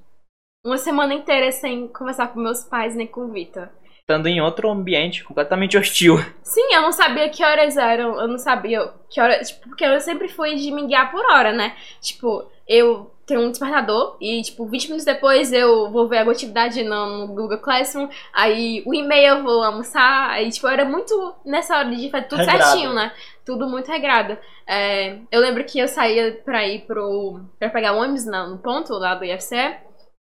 uma semana inteira sem conversar com meus pais nem com o Vitor. Estando em outro ambiente completamente hostil. Sim, eu não sabia que horas eram, eu não sabia que horas, tipo, porque eu sempre fui de me guiar por hora, né? Tipo, eu tenho um despertador e, tipo, 20 minutos depois eu vou ver a atividade no, Google Classroom, aí o e-mail eu vou almoçar, aí, tipo, era muito nessa hora de fazer tudo Regrado. certinho, né? Tudo muito regrado. É, eu lembro que eu saía pra ir pro. pra pegar ônibus no, no ponto lá do IFCE,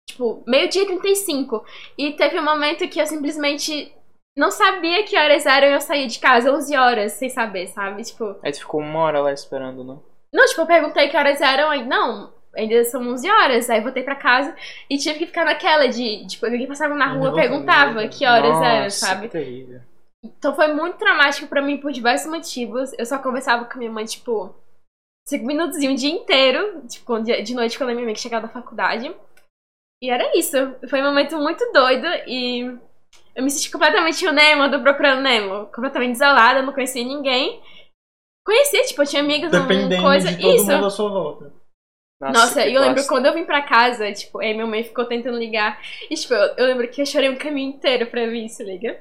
tipo, meio-dia e 35. E teve um momento que eu simplesmente não sabia que horas eram e eu saí de casa 11 horas sem saber, sabe? Tipo, Aí tu ficou uma hora lá esperando, não? não, tipo, eu perguntei que horas eram, aí, não, ainda são 11 horas. Aí voltei pra casa e tive que ficar naquela de, tipo, alguém passava na rua, Não, perguntava que horas Nossa, eram, sabe? que terrível. Então foi muito traumático pra mim por diversos motivos. Eu só conversava com minha mãe, tipo, cinco minutos e um dia inteiro, tipo, de noite quando a minha mãe chegava da faculdade. E era isso. Foi um momento muito doido e eu me senti completamente o Nemo do Procurando Nemo. Completamente isolada, não conhecia ninguém. Conhecia, tipo, eu tinha amigos, não Dependendo coisa. de todo isso. mundo à sua volta. Nossa, e eu lembro quando eu vim pra casa, tipo, aí minha mãe ficou tentando ligar. E, tipo, eu, eu lembro que eu chorei um caminho inteiro pra vir, se liga.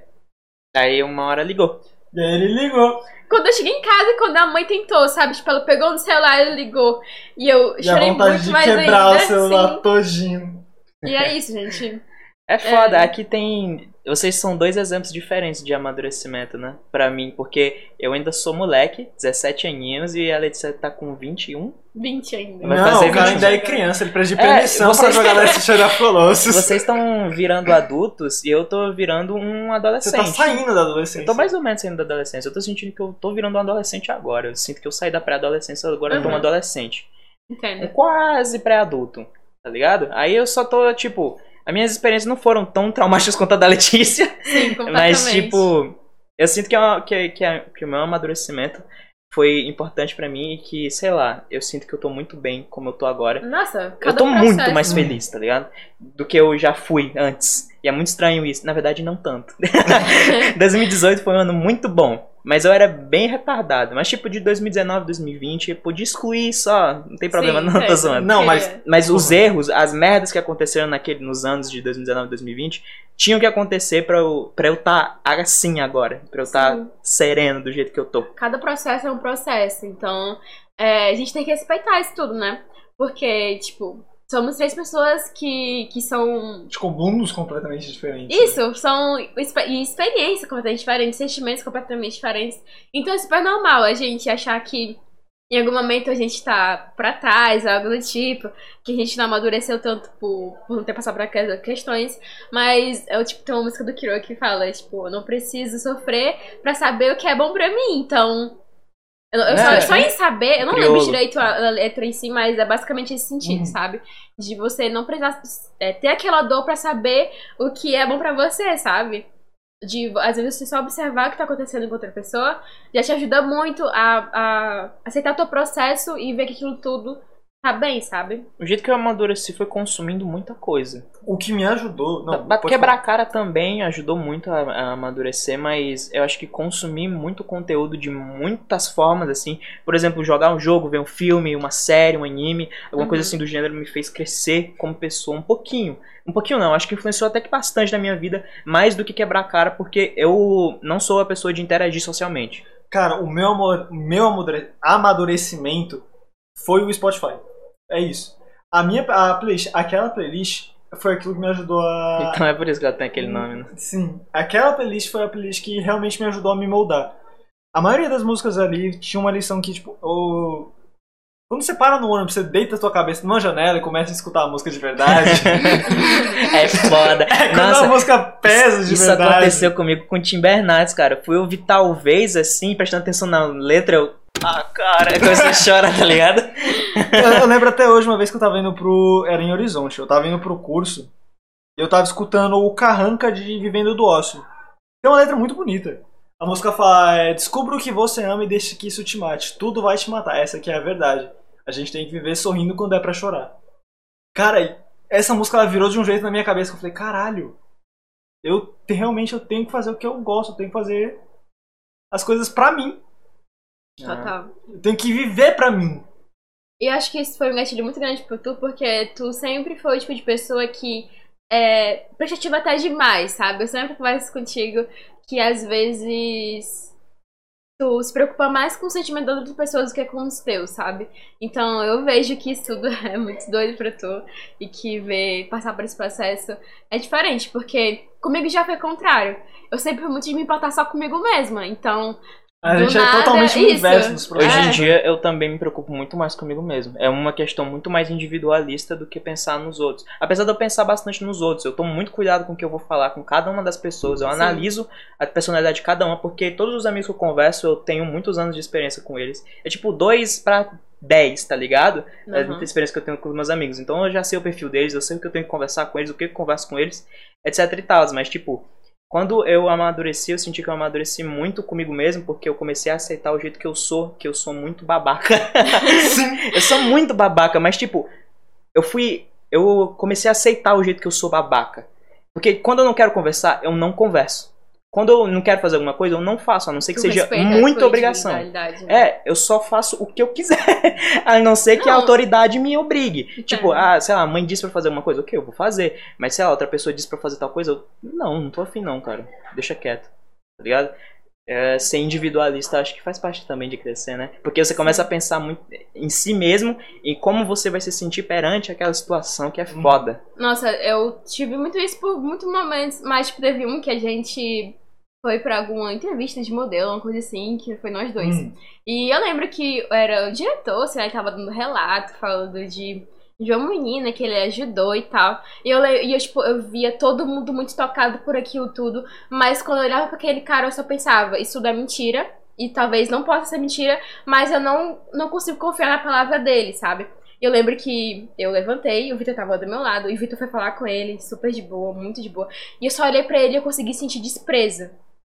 Aí uma hora ligou. E aí ele ligou. Quando eu cheguei em casa, quando a mãe tentou, sabe? Tipo, ela pegou no celular e ligou. E eu E a chorei vontade muito de mais quebrar ainda. o celular sim. todinho. E é isso, gente. É foda, aqui tem. Vocês são dois exemplos diferentes de amadurecimento, né? Pra mim, porque eu ainda sou moleque, 17 aninhos, e a Letícia tá com 21. 20 ainda. Vai não, fazer o cara 20. ainda é criança, ele precisa de É, permissão você- pra jogar Legend of Colossus. Vocês estão virando adultos e eu tô virando um Você adolescente. tá saindo da adolescência. Eu tô mais ou menos saindo da adolescência. Eu tô sentindo que eu tô virando um adolescente agora. Eu sinto que eu saí da pré-adolescência, agora eu tô um Uhum. adolescente. Um Entendo. quase pré-adulto, tá ligado? Aí eu só tô, tipo, as minhas experiências não foram tão traumáticas quanto a da Letícia, Sim, completamente. mas, tipo, eu sinto que, é uma- que, que, é- que o meu amadurecimento foi importante pra mim e que, sei lá, eu sinto que eu tô muito bem como eu tô agora. Nossa, Eu cada tô muito processo. mais feliz, tá ligado? Do que eu já fui antes. E é muito estranho isso. Na verdade, não tanto. 2018 foi um ano muito bom. Mas eu era bem retardado. Mas tipo, de 2019, 2020, eu podia excluir só. Não tem problema, Sim, não, tô entendo. zoando. Não, mas- Mas os erros, as merdas que aconteceram naquele, nos anos de 2019 2020, tinham que acontecer pra eu estar eu tá assim agora. Pra eu estar Sim. sereno do jeito que eu tô. Cada processo é um processo. Então, é, a gente tem que respeitar isso tudo, né? Porque, tipo, somos três pessoas que, que são Com mundos completamente diferentes. Isso, são expe- e experiências completamente diferentes, sentimentos completamente diferentes. Então é super normal a gente achar que em algum momento a gente tá pra trás, algo do tipo, que a gente não amadureceu tanto por, por não ter passado por aquelas questões. Mas é o tipo, tem uma música do Kiro que fala, tipo, eu não preciso sofrer pra saber o que é bom pra mim. Então. Eu, eu só, É. só em saber, eu não lembro direito a, a letra em si, mas é basicamente esse sentido, Uhum. sabe? De você não precisar é, ter aquela dor pra saber o que é bom pra você, sabe? De, às vezes, você só observar o que tá acontecendo com outra pessoa já te ajuda muito a, a aceitar o teu processo e ver que aquilo tudo tá bem, sabe? O jeito que eu amadureci foi consumindo muita coisa. O que me ajudou. Não, quebrar a cara também ajudou muito a, a amadurecer, mas eu acho que consumir muito conteúdo de muitas formas, assim, por exemplo, jogar um jogo, ver um filme, uma série, um anime, alguma Uhum. coisa assim do gênero me fez crescer como pessoa um pouquinho. Um pouquinho não, acho que influenciou até que bastante na minha vida, mais do que quebrar a cara, porque eu não sou a pessoa de interagir socialmente. Cara, o meu, amor, o meu amadure- amadurecimento foi o Spotify. É isso. A minha a playlist, aquela playlist foi aquilo que me ajudou a. Então é por isso que ela tem aquele nome, né? Sim, aquela playlist foi a playlist que realmente me ajudou a me moldar. A maioria das músicas ali tinha uma lição que, tipo, o... quando você para no ônibus, você deita a tua cabeça numa janela e começa a escutar a música de verdade. é foda. Quando Nossa, a música pesa de Isso verdade. aconteceu comigo com o Tim Bernardes, cara. Fui ouvir talvez assim, prestando atenção na letra, eu. Ah, cara, comecei a chorar, tá ligado? Eu, eu lembro até hoje, uma vez que eu tava indo pro. Era em Horizonte, eu tava indo pro curso e eu tava escutando o Carranca de Vivendo do Ócio. Tem uma letra muito bonita. A música fala: é, descubra o que você ama e deixe que isso te mate. Tudo vai te matar. Essa aqui é a verdade. A gente tem que viver sorrindo quando é pra chorar. Cara, essa música ela virou de um jeito na minha cabeça que eu falei: caralho, eu te- realmente eu tenho que fazer o que eu gosto, eu tenho que fazer as coisas pra mim. Total. Eu tenho que viver pra mim. E eu acho que isso foi um gatilho muito grande pra tu, porque tu sempre foi o tipo de pessoa que é prestativa até demais, sabe? Eu sempre converso contigo que às vezes tu se preocupa mais com o sentimento das outras pessoas do que com os teus, sabe? Então eu vejo que isso tudo é muito doido pra tu e que ver passar por esse processo é diferente, porque comigo já foi o contrário. Eu sempre fui muito de me importar só comigo mesma, então A Do gente é nada, totalmente o isso. inverso Hoje problemas. em É. dia eu também me preocupo muito mais comigo mesmo. É uma questão muito mais individualista do que pensar nos outros. Apesar de eu pensar bastante nos outros, eu tomo muito cuidado com o que eu vou falar com cada uma das pessoas. Eu Sim. analiso a personalidade de cada uma, porque todos os amigos que eu converso, eu tenho muitos anos de experiência com eles. É tipo 2 pra 10, tá ligado? É Uhum. muita experiência que eu tenho com os meus amigos. Então eu já sei o perfil deles, eu sei o que eu tenho que conversar com eles, o que eu converso com eles, etc e tal. Mas tipo, quando eu amadureci, eu senti que eu amadureci muito comigo mesmo, porque eu comecei a aceitar o jeito que eu sou, que eu sou muito babaca. eu sou muito babaca, mas tipo, eu fui. Eu comecei a aceitar o jeito que eu sou babaca. Porque quando eu não quero conversar, eu não converso. Quando eu não quero fazer alguma coisa, eu não faço, a não ser que Tu seja a muita obrigação. né? É, eu só faço o que eu quiser. a não ser que a Não. autoridade me obrigue. Tipo, É. ah, sei lá, a mãe disse pra fazer alguma coisa, ok, eu vou fazer. Mas sei lá, outra pessoa disse pra fazer tal coisa, eu, não, não tô afim não, cara. Deixa quieto. Tá ligado? É, ser individualista acho que faz parte também de crescer, né? Porque você começa a pensar muito em si mesmo e como você vai se sentir perante aquela situação que é foda. Nossa, eu tive muito isso por muitos momentos, mas tipo, teve um que a gente foi pra alguma entrevista de modelo, uma coisa assim, que foi nós dois. Hum. E eu lembro que era o diretor, sei lá, ele tava dando relato, falando de de uma menina que ele ajudou e tal. E eu, e eu, tipo, eu via todo mundo muito tocado por aquilo tudo, mas quando eu olhava pra aquele cara, eu só pensava, isso tudo é mentira, e talvez não possa ser mentira, mas eu não, não consigo confiar na palavra dele, sabe? Eu lembro que eu levantei, o Vitor tava do meu lado, e o Vitor foi falar com ele, super de boa, muito de boa. E eu só olhei pra ele e eu consegui sentir desprezo.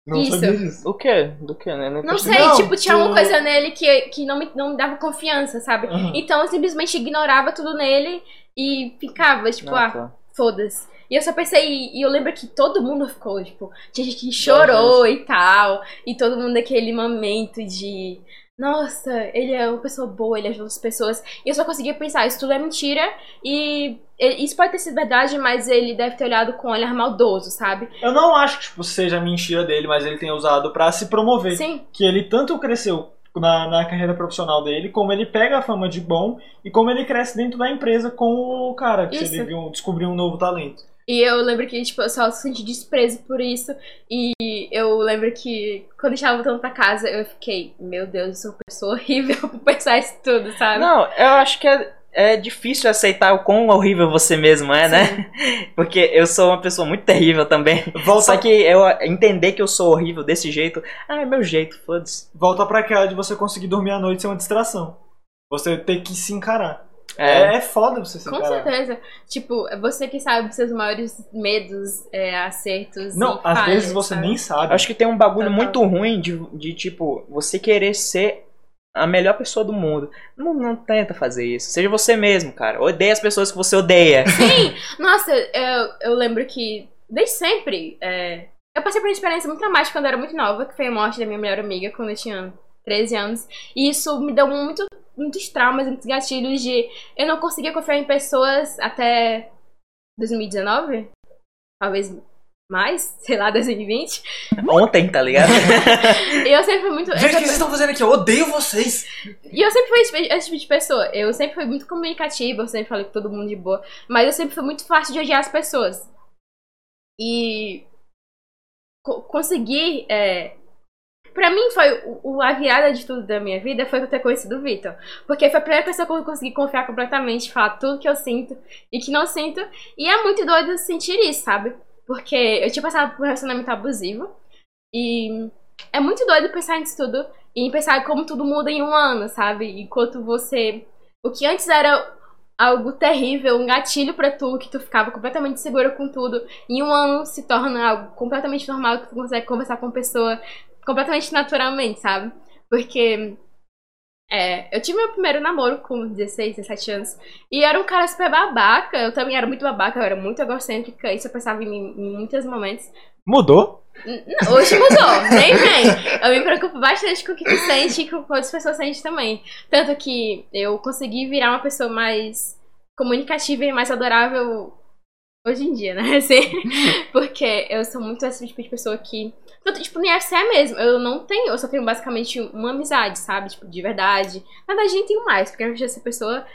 Não Isso. sabia disso. O quê? Do quê, né? Não percebi. sei, Não, tipo, tinha tu- uma coisa nele que, que não me não me dava confiança, sabe? Uhum. Então eu simplesmente ignorava tudo nele e ficava, tipo, Ah, ah, tá. foda-se. E eu só pensei, e eu lembro que todo mundo ficou, tipo, tinha gente que chorou e tal, e todo mundo naquele momento de. Nossa, ele é uma pessoa boa, ele ajuda as pessoas. E eu só conseguia pensar, isso tudo é mentira. E isso pode ter sido verdade, mas ele deve ter olhado com um olhar maldoso, sabe? Eu não acho que tipo, seja mentira dele, mas ele tem usado pra se promover. Sim, Que ele tanto cresceu na, na carreira profissional dele, como ele pega a fama de bom e como ele cresce dentro da empresa com o cara, que Isso. ele viu, descobriu um novo talento. E eu lembro que, tipo, eu só senti desprezo por isso. E eu lembro que quando eu estava voltando pra casa, eu fiquei, meu Deus, eu sou uma pessoa horrível por pensar isso tudo, sabe? Não, eu acho que é, é difícil aceitar o quão horrível você mesmo é, né? Porque eu sou uma pessoa muito terrível também. Volta, Só que eu entender que eu sou horrível desse jeito, ah, é meu jeito, foda-se. volta pra aquela de você conseguir dormir à noite sem uma distração. Você ter que se encarar. É, É, é foda você se Com encarar. certeza. Tipo, é você que sabe seus maiores medos, é, acertos. Não, e às falhas, vezes você sabe? nem sabe. acho que tem um bagulho Total. muito ruim de, de, tipo, você querer ser a melhor pessoa do mundo. Não, não tenta fazer isso. Seja você mesmo, cara. Odeia as pessoas que você odeia. Sim! Nossa, eu, eu lembro que, desde sempre, é, eu passei por uma experiência muito traumática quando eu era muito nova, que foi a morte da minha melhor amiga quando eu tinha 13 anos. E isso me deu muito, muitos traumas, muitos gatilhos de eu não conseguia confiar em pessoas até 2019? Talvez mais, sei lá, 2020. Ontem, tá ligado? E eu sempre fui muito. Gente, o que vocês estão fazendo aqui? Eu odeio vocês! E eu sempre fui esse, esse tipo de pessoa. Eu sempre fui muito comunicativa, eu sempre falei com todo mundo de boa. Mas eu sempre fui muito fácil de odiar as pessoas. E co- conseguir. É... Pra mim, foi o, a virada de tudo da minha vida foi eu ter conhecido o Vitor. Porque foi a primeira pessoa que eu consegui confiar completamente, falar tudo que eu sinto e que não sinto. E é muito doido sentir isso, sabe? Porque eu tinha passado por um relacionamento abusivo. E é muito doido pensar nisso tudo e pensar como tudo muda em um ano, sabe? Enquanto você. O que antes era algo terrível, um gatilho pra tu, que tu ficava completamente segura com tudo. Em um ano se torna algo completamente normal, que tu consegue conversar com pessoa completamente naturalmente, sabe? Porque é, eu tive meu primeiro namoro com 16, 17 anos. E era um cara super babaca. Eu também era muito babaca, eu era muito egocêntrica. Isso eu pensava em, mim em muitos momentos. Mudou? Não, hoje mudou, nem vem. Eu me preocupo bastante com o que tu sente e com o que outras pessoas sentem também. Tanto que eu consegui virar uma pessoa mais comunicativa e mais adorável hoje em dia, né? Assim, porque eu sou muito esse tipo de pessoa que. Tipo, no IFC é mesmo. Eu não tenho, eu só tenho basicamente uma amizade, sabe? Tipo, de verdade. Na verdade, nem tenho mais, porque eu vejo essa pessoa.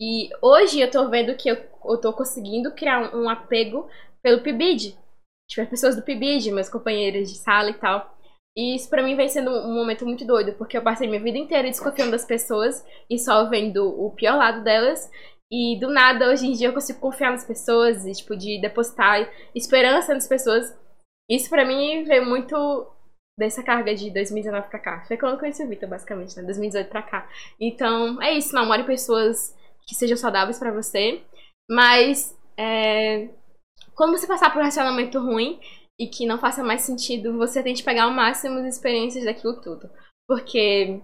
E hoje eu tô vendo que eu, eu tô conseguindo criar um, um apego pelo PIBID. Tipo, as pessoas do PIBID, meus companheiros de sala e tal. E isso pra mim vem sendo um momento muito doido, porque eu passei minha vida inteira desconfiando das pessoas e só vendo o pior lado delas. E do nada, hoje em dia, eu consigo confiar nas pessoas e, tipo, de depositar esperança nas pessoas. Isso pra mim veio muito dessa carga de 2019 pra cá. Foi quando eu conheci o Vitor, basicamente, né? 2018 pra cá. Então, é isso. Namore pessoas que sejam saudáveis pra você. Mas, é... quando você passar por um relacionamento ruim e que não faça mais sentido, você tente pegar o máximo de experiências daquilo tudo. Porque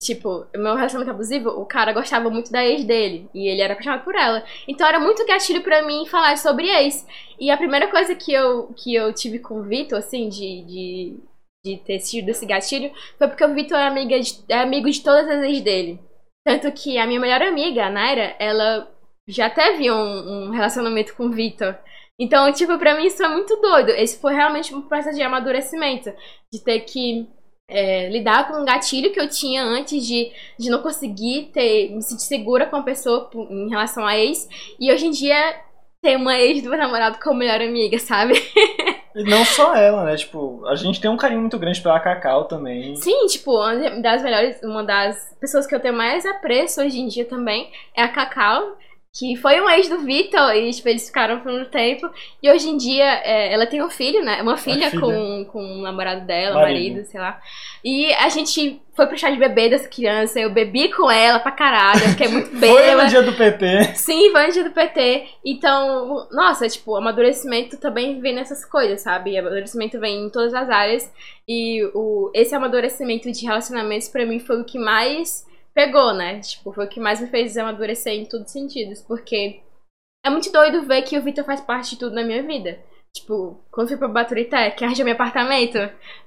Tipo, meu relacionamento abusivo, o cara gostava muito da ex dele. E ele era apaixonado por ela. Então era muito gatilho pra mim falar sobre ex. E a primeira coisa que eu, que eu tive com o Vitor, assim, de, de, de ter sido esse gatilho, foi porque o Vitor é, amiga de, é amigo de todas as ex dele. Tanto que a minha melhor amiga, a Naira, ela já teve um, um relacionamento com o Vitor. Então, tipo, pra mim isso é muito doido. Esse foi realmente um processo de amadurecimento. De ter que é, lidar com um gatilho que eu tinha antes de, de não conseguir ter, me sentir segura com a pessoa em relação a ex. E hoje em dia ter uma ex do meu namorado como melhor amiga, sabe? E não só ela, né? Tipo, a gente tem um carinho muito grande pela Cacau também. Sim, tipo, uma das melhores, uma das pessoas que eu tenho mais apreço hoje em dia também é a Cacau. Que foi um ex do Vitor e tipo, eles ficaram por um tempo. E hoje em dia é, ela tem um filho, né? Uma filha, filha. Com, com o namorado dela, Marido. marido. sei lá. E a gente foi pro chá de bebê dessa criança. Eu bebi com ela pra caralho. Eu fiquei muito bem. Foi no dia do PT. Sim, foi no dia do PT. Então, nossa, tipo, amadurecimento também vem nessas coisas, sabe? Amadurecimento vem em todas as áreas. E o, esse amadurecimento de relacionamentos, pra mim, foi o que mais pegou, né? Tipo, foi o que mais me fez amadurecer em todos os sentidos. Porque é muito doido ver que o Vitor faz parte de tudo na minha vida. Tipo, quando fui pra Baturité, que arranjou meu apartamento,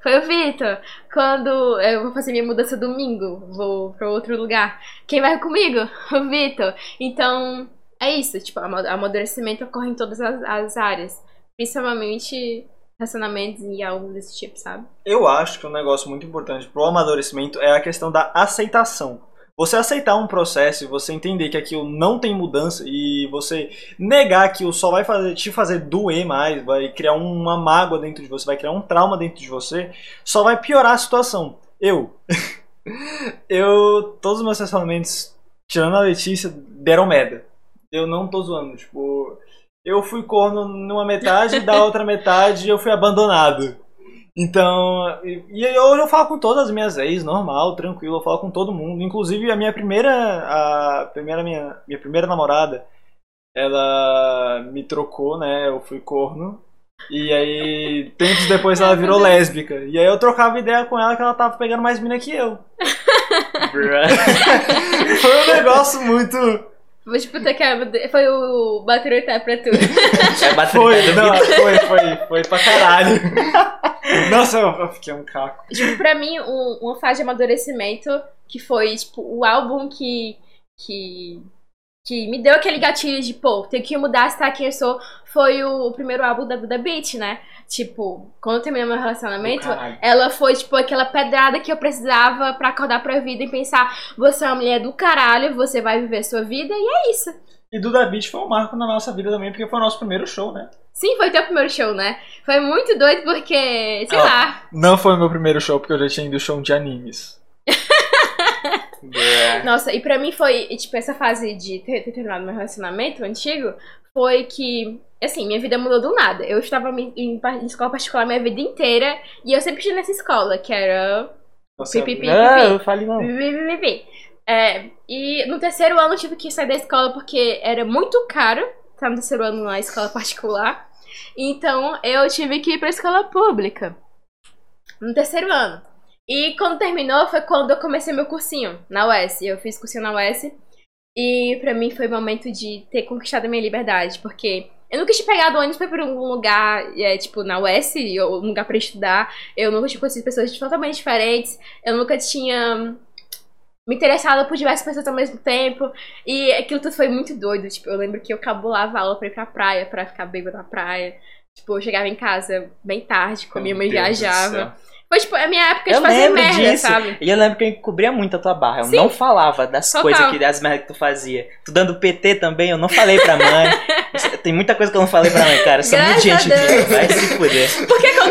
foi o Vitor. Quando eu vou fazer minha mudança domingo, vou pra outro lugar, quem vai comigo? O Vitor. Então, é isso. Tipo, ama- amadurecimento ocorre em todas as, as áreas. Principalmente relacionamentos e algo desse tipo, sabe? Eu acho que um negócio muito importante pro amadurecimento é a questão da aceitação. Você aceitar um processo e você entender que aquilo não tem mudança e você negar aquilo só vai fazer, te fazer doer mais, vai criar uma mágoa dentro de você, vai criar um trauma dentro de você, só vai piorar a situação. Eu. eu. Todos os meus relacionamentos, tirando a Letícia, deram merda. Eu não tô zoando, tipo. Eu fui corno numa metade, da outra metade eu fui abandonado. Então, e, e eu, eu falo com todas as minhas ex, normal, tranquilo, eu falo com todo mundo. Inclusive a minha primeira, a primeira minha, minha primeira namorada, ela me trocou, né? Eu fui corno. E aí, tempos depois ela virou lésbica. E aí eu trocava ideia com ela que ela tava pegando mais mina que eu. Foi um negócio muito. Mas, tá que foi o Baturité pra tu. É Foi, não, foi, foi, foi pra caralho. Nossa, eu eu fiquei um caco. tipo, pra mim, um- uma fase de amadurecimento que foi, tipo, o álbum que. que. Que me deu aquele gatilho de, pô, tem que mudar, estar quem eu sou, foi o, o primeiro álbum da Duda Beat, né? Tipo, quando eu terminei meu relacionamento, Caralho. ela foi, tipo, aquela pedrada que eu precisava pra acordar pra vida e pensar: você é uma mulher do caralho, você vai viver sua vida, e é isso. E Duda Beat foi um marco na nossa vida também, porque foi o nosso primeiro show, né? Sim, foi teu primeiro show, né? Foi muito doido porque, sei Ah. lá. Não foi o meu primeiro show, porque eu já tinha ido show de animes. Nossa, e pra mim foi, tipo, essa fase de ter, ter terminado meu relacionamento antigo, foi que, assim, minha vida mudou do nada. Eu estava em, em em escola particular minha vida inteira, e eu sempre estive nessa escola, que era Você... Pi, pi, pi. Não, eu falei não. Pi, pi, pi, pi. É, e no terceiro ano eu tive que sair da escola porque era muito caro estar no terceiro ano na escola particular. Então eu tive que ir pra escola pública. No terceiro ano. E quando terminou foi quando eu comecei meu cursinho na UES. Eu fiz cursinho na UES. E pra mim foi o momento de ter conquistado a minha liberdade. Porque eu nunca tinha pegado ônibus pra ir pra algum lugar, é, tipo, na UES, ou um lugar pra estudar. Eu nunca tinha conhecido pessoas totalmente diferentes. Eu nunca tinha me interessado por diversas pessoas ao mesmo tempo. E aquilo tudo foi muito doido. Tipo, eu lembro que eu cabulava a aula pra ir pra praia, pra ficar bêbada na praia. Tipo, eu chegava em casa bem tarde, com a minha mãe viajava. Foi, tipo, a minha época de Eu fazer lembro merda, disso. sabe? E eu lembro que eu encobria muito a tua barra. Eu Sim. não falava das Total. coisas que das merdas que tu fazia. Tu dando PT também, eu não falei pra mãe. Tem muita coisa que eu não falei pra mãe, cara. Eu sou muito Graças gente Deus. fina. Vai se fuder. Tu era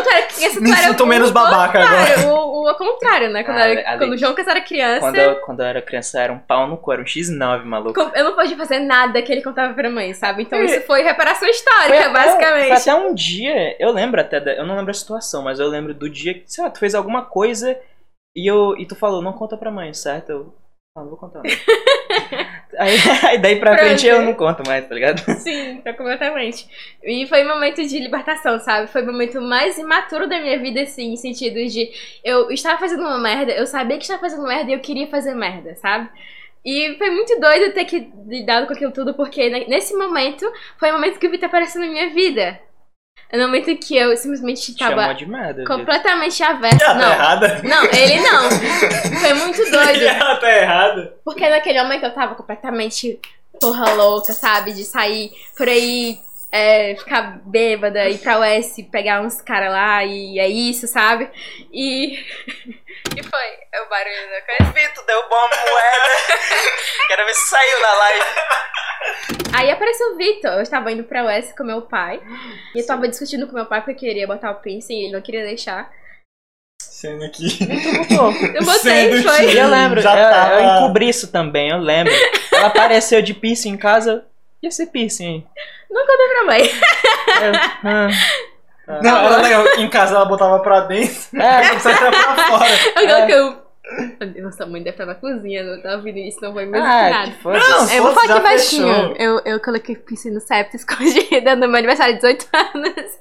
Me sinto menos babaca contrário, O, o ao contrário, né? Quando, Ah, era- quando o João Lucas era criança, Quando eu, quando eu era criança, eu era um pau no cu, era um X9, maluco. com- eu não podia fazer nada que ele contava pra mãe, sabe? Então É. isso foi reparação Foi histórica, até- basicamente. Foi até um dia, eu lembro até, da- eu não lembro a situação, mas eu lembro do dia que, sei lá, tu fez alguma coisa e, eu, e tu falou, não conta pra mãe, certo? Eu, ah, não vou contar não. aí, aí daí pra Pronto. frente eu não conto mais, tá ligado? Sim, tá completamente. E foi um momento de libertação, sabe? Foi o momento mais imaturo da minha vida, assim, em sentido de eu estava fazendo uma merda, eu sabia que estava fazendo merda e eu queria fazer merda, sabe? E foi muito doido ter que lidar com aquilo tudo, porque ne- nesse momento foi o momento que o Vitor apareceu na minha vida. No momento que eu simplesmente tava de merda. completamente aversa. Ela tá Não, errada. não, ele não. Foi muito doido. Ela tá errada. Porque naquele momento eu tava completamente porra louca, sabe? De sair por aí, é, ficar bêbada, ir pra US, pegar uns caras lá e é isso, sabe? E. que foi? É o barulho da coisa? Vitor, derrubou uma moeda. Quero ver se saiu na live. Aí apareceu o Vitor. Eu estava indo pra US com meu pai. E eu tava discutindo com meu pai porque eu queria botar o piercing e ele não queria deixar. Sendo aqui. Eu botei, Sendo foi. Eu lembro, Já eu, tava- eu encobri isso também, eu lembro. Ela apareceu de piercing em casa. E esse piercing? Não contei pra mãe. Eu, ah, Não, era legal. Em casa ela botava pra dentro. é, Não precisa tirar pra fora. Agora que eu. Nossa, a mãe deve estar na cozinha, não tá ouvindo isso, não vai mesmo ah, nada. Não, Eu vou falar aqui baixinho. Eu, eu coloquei piscina no septo escondida no meu aniversário de 18 anos.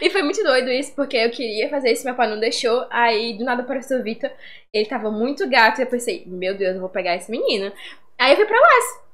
E foi muito doido isso, porque eu queria fazer isso, meu pai não deixou. Aí do nada apareceu o Vitor. Ele tava muito gato e eu pensei, meu Deus, eu vou pegar esse menino. Aí eu fui pra lá.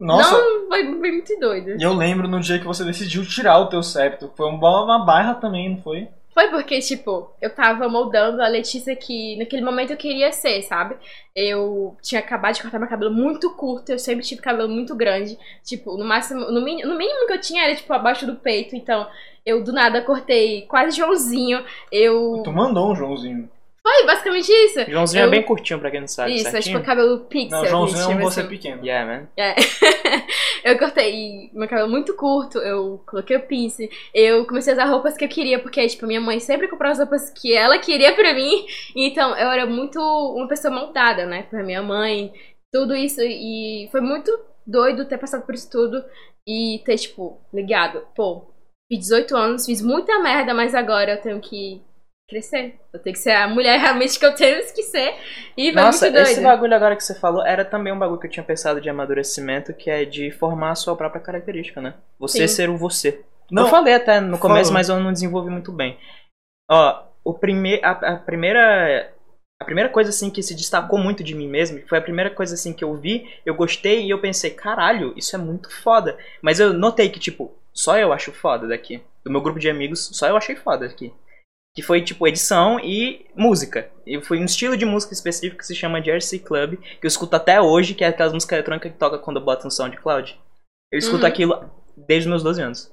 Nossa, Não, foi, foi muito doido. e eu lembro no dia que você decidiu tirar o teu septo. Foi uma, uma bairra também, não foi? Foi porque, tipo, eu tava moldando a Letícia que naquele momento eu queria ser, sabe? Eu tinha acabado de cortar meu cabelo muito curto, eu sempre tive cabelo muito grande. Tipo, no máximo, no mínimo, no mínimo que eu tinha era, tipo, abaixo do peito. Então, eu do nada cortei quase Joãozinho. Eu. Tu mandou um Joãozinho. Foi basicamente isso. Joãozinho Eu- é bem curtinho pra quem não sabe, Isso, é certinho? tipo cabelo pixel. Não, Joãozinho é um você assim. pequeno. Yeah, man. É. eu cortei meu cabelo muito curto, eu coloquei o piercing, eu comecei a usar roupas que eu queria, porque, tipo, minha mãe sempre comprava as roupas que ela queria pra mim. Então, eu era muito uma pessoa moldada, né, pra minha mãe, tudo isso. E foi muito doido ter passado por isso tudo e ter, tipo, ligado, pô, fiz 18 anos, fiz muita merda, mas agora eu tenho que crescer. Eu tenho que ser a mulher realmente que eu tenho que ser. E foi Nossa, muito doido. esse bagulho agora que você falou era também um bagulho que eu tinha pensado de amadurecimento, que é de formar a sua própria característica, né? Você Sim. ser o você. Não, eu falei até no começo, Falou. mas eu não desenvolvi muito bem. Ó, o prime a, a primeira a primeira coisa assim que se destacou muito de mim mesmo, foi a primeira coisa assim que eu vi, eu gostei e eu pensei, caralho, isso é muito foda. Mas eu notei que tipo, só eu acho foda daqui. Do meu grupo de amigos, só eu achei foda aqui. Que foi tipo edição e música. E foi um estilo de música específico que se chama Jersey Club, que eu escuto até hoje, que é aquelas músicas eletrônicas que toca quando eu boto no SoundCloud. Eu escuto Uhum. aquilo desde os meus 12 anos.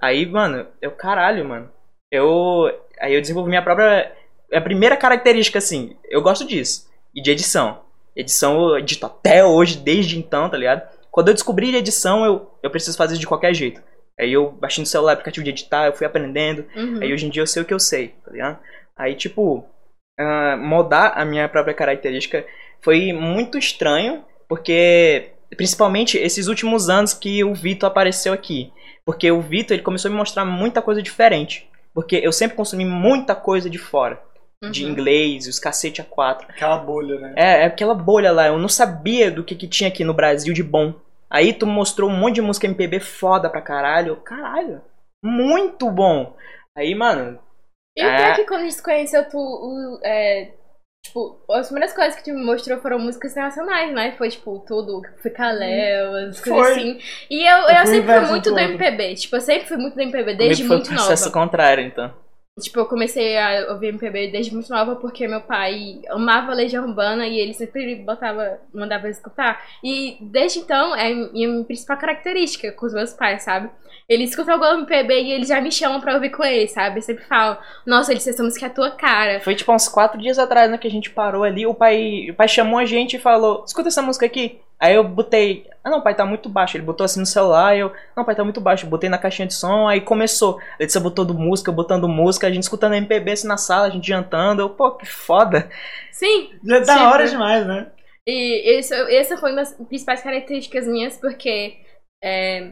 Aí, mano, eu caralho, mano. Eu aí eu desenvolvi minha própria a primeira característica assim, eu gosto disso. E de edição. Edição eu edito até hoje, desde então, tá ligado? Quando eu descobri edição, eu, eu preciso fazer de qualquer jeito. Aí eu baixei no celular aplicativo de editar, eu fui aprendendo. Uhum. Aí hoje em dia eu sei o que eu sei, tá ligado? Aí, tipo, moldar a minha própria característica foi muito estranho, porque principalmente esses últimos anos que o Vitor apareceu aqui. Porque o Vitor ele começou a me mostrar muita coisa diferente. Porque eu sempre consumi muita coisa de fora. de Uhum. inglês, os cacete a quatro. Aquela bolha, né? É, é aquela bolha lá, eu não sabia do que, que tinha aqui no Brasil de bom. Aí tu mostrou um monte de música MPB foda pra caralho. Caralho, muito bom. Aí, mano, E pior É. que quando a gente se conheceu, tu. o- é, tipo, as primeiras coisas que tu me mostrou foram músicas internacionais, né? Foi, tipo, tudo. Ficaléu, as coisas Foi. assim. E eu, eu, Eu sempre fui muito do. MPB. Tipo, eu sempre fui muito do MPB desde foi muito o nova. processo contrário, então. Tipo, eu comecei a ouvir MPB desde muito nova porque meu pai amava Legião Urbana e ele sempre botava, mandava eu escutar. E desde então é a minha principal característica com os meus pais, sabe? Eles escutam algum MPB e eles já me chamam pra ouvir com eles, sabe? Eu sempre falo, nossa, eles essa música é a tua cara. Foi tipo uns quatro dias atrás, né, que a gente parou ali, o pai, o pai chamou a gente e falou, escuta essa música aqui. Aí eu botei, ah não, pai, tá muito baixo. Ele botou assim no celular, eu, não, pai, tá muito baixo. Botei na caixinha de som, aí começou. Ele disse, botando música, botando música, a gente escutando MPB assim na sala, a gente jantando. Eu, pô, que foda. Sim, Já é da Sempre. hora demais, né? E isso, essa foi uma das principais características minhas, porque é,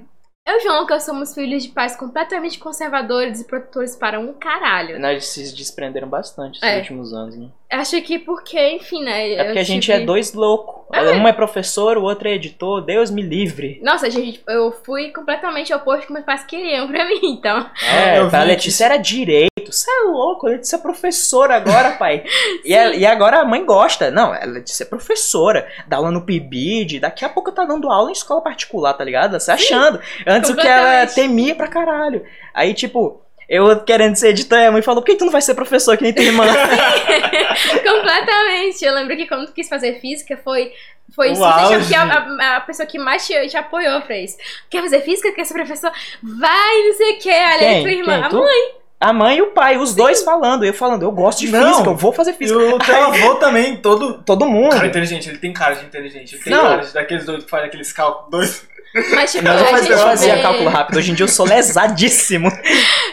eu e o João Lucas somos filhos de pais completamente conservadores e produtores para um caralho. Nós se desprenderam bastante esses É. últimos anos, né? Acho que porque, enfim, né? É porque eu a gente tive- é dois loucos. Um é professor, o outro é editor. Deus me livre. Nossa, gente, eu fui completamente oposto que meus pais queriam pra mim, então. É, eu vi a que Letícia era direito. Você é louco, a Letícia é professora agora, pai. e, a- e agora a mãe gosta. Não, a Letícia é professora. Dá aula no PIBID. Daqui a pouco tá dando aula em escola particular, tá ligado? Você achando. Antes o que ela temia pra caralho. Aí, tipo, eu querendo ser editor, a mãe falou: por que tu não vai ser professor que nem tua irmã? completamente. Eu lembro que quando tu quis fazer física, foi. Foi O simplesmente auge. que a, a- a pessoa que mais te, te apoiou pra isso. Quer fazer física? Quer ser professor? Vai, não sei o que. Ali Quem? a tua irmã. Quem? A Tu? mãe. A mãe e o pai, os dois falando. Eu falando: eu gosto de Não. física, eu vou fazer E física. o teu avô também, todo. Todo mundo. Cara inteligente, ele tem cara de inteligente. Ele tem Não. cara de daqueles doidos que fazem aqueles cálculos dois. Mas, tipo, Não, eu fazia, eu fazia vê- cálculo rápido. Hoje em dia eu sou lesadíssimo.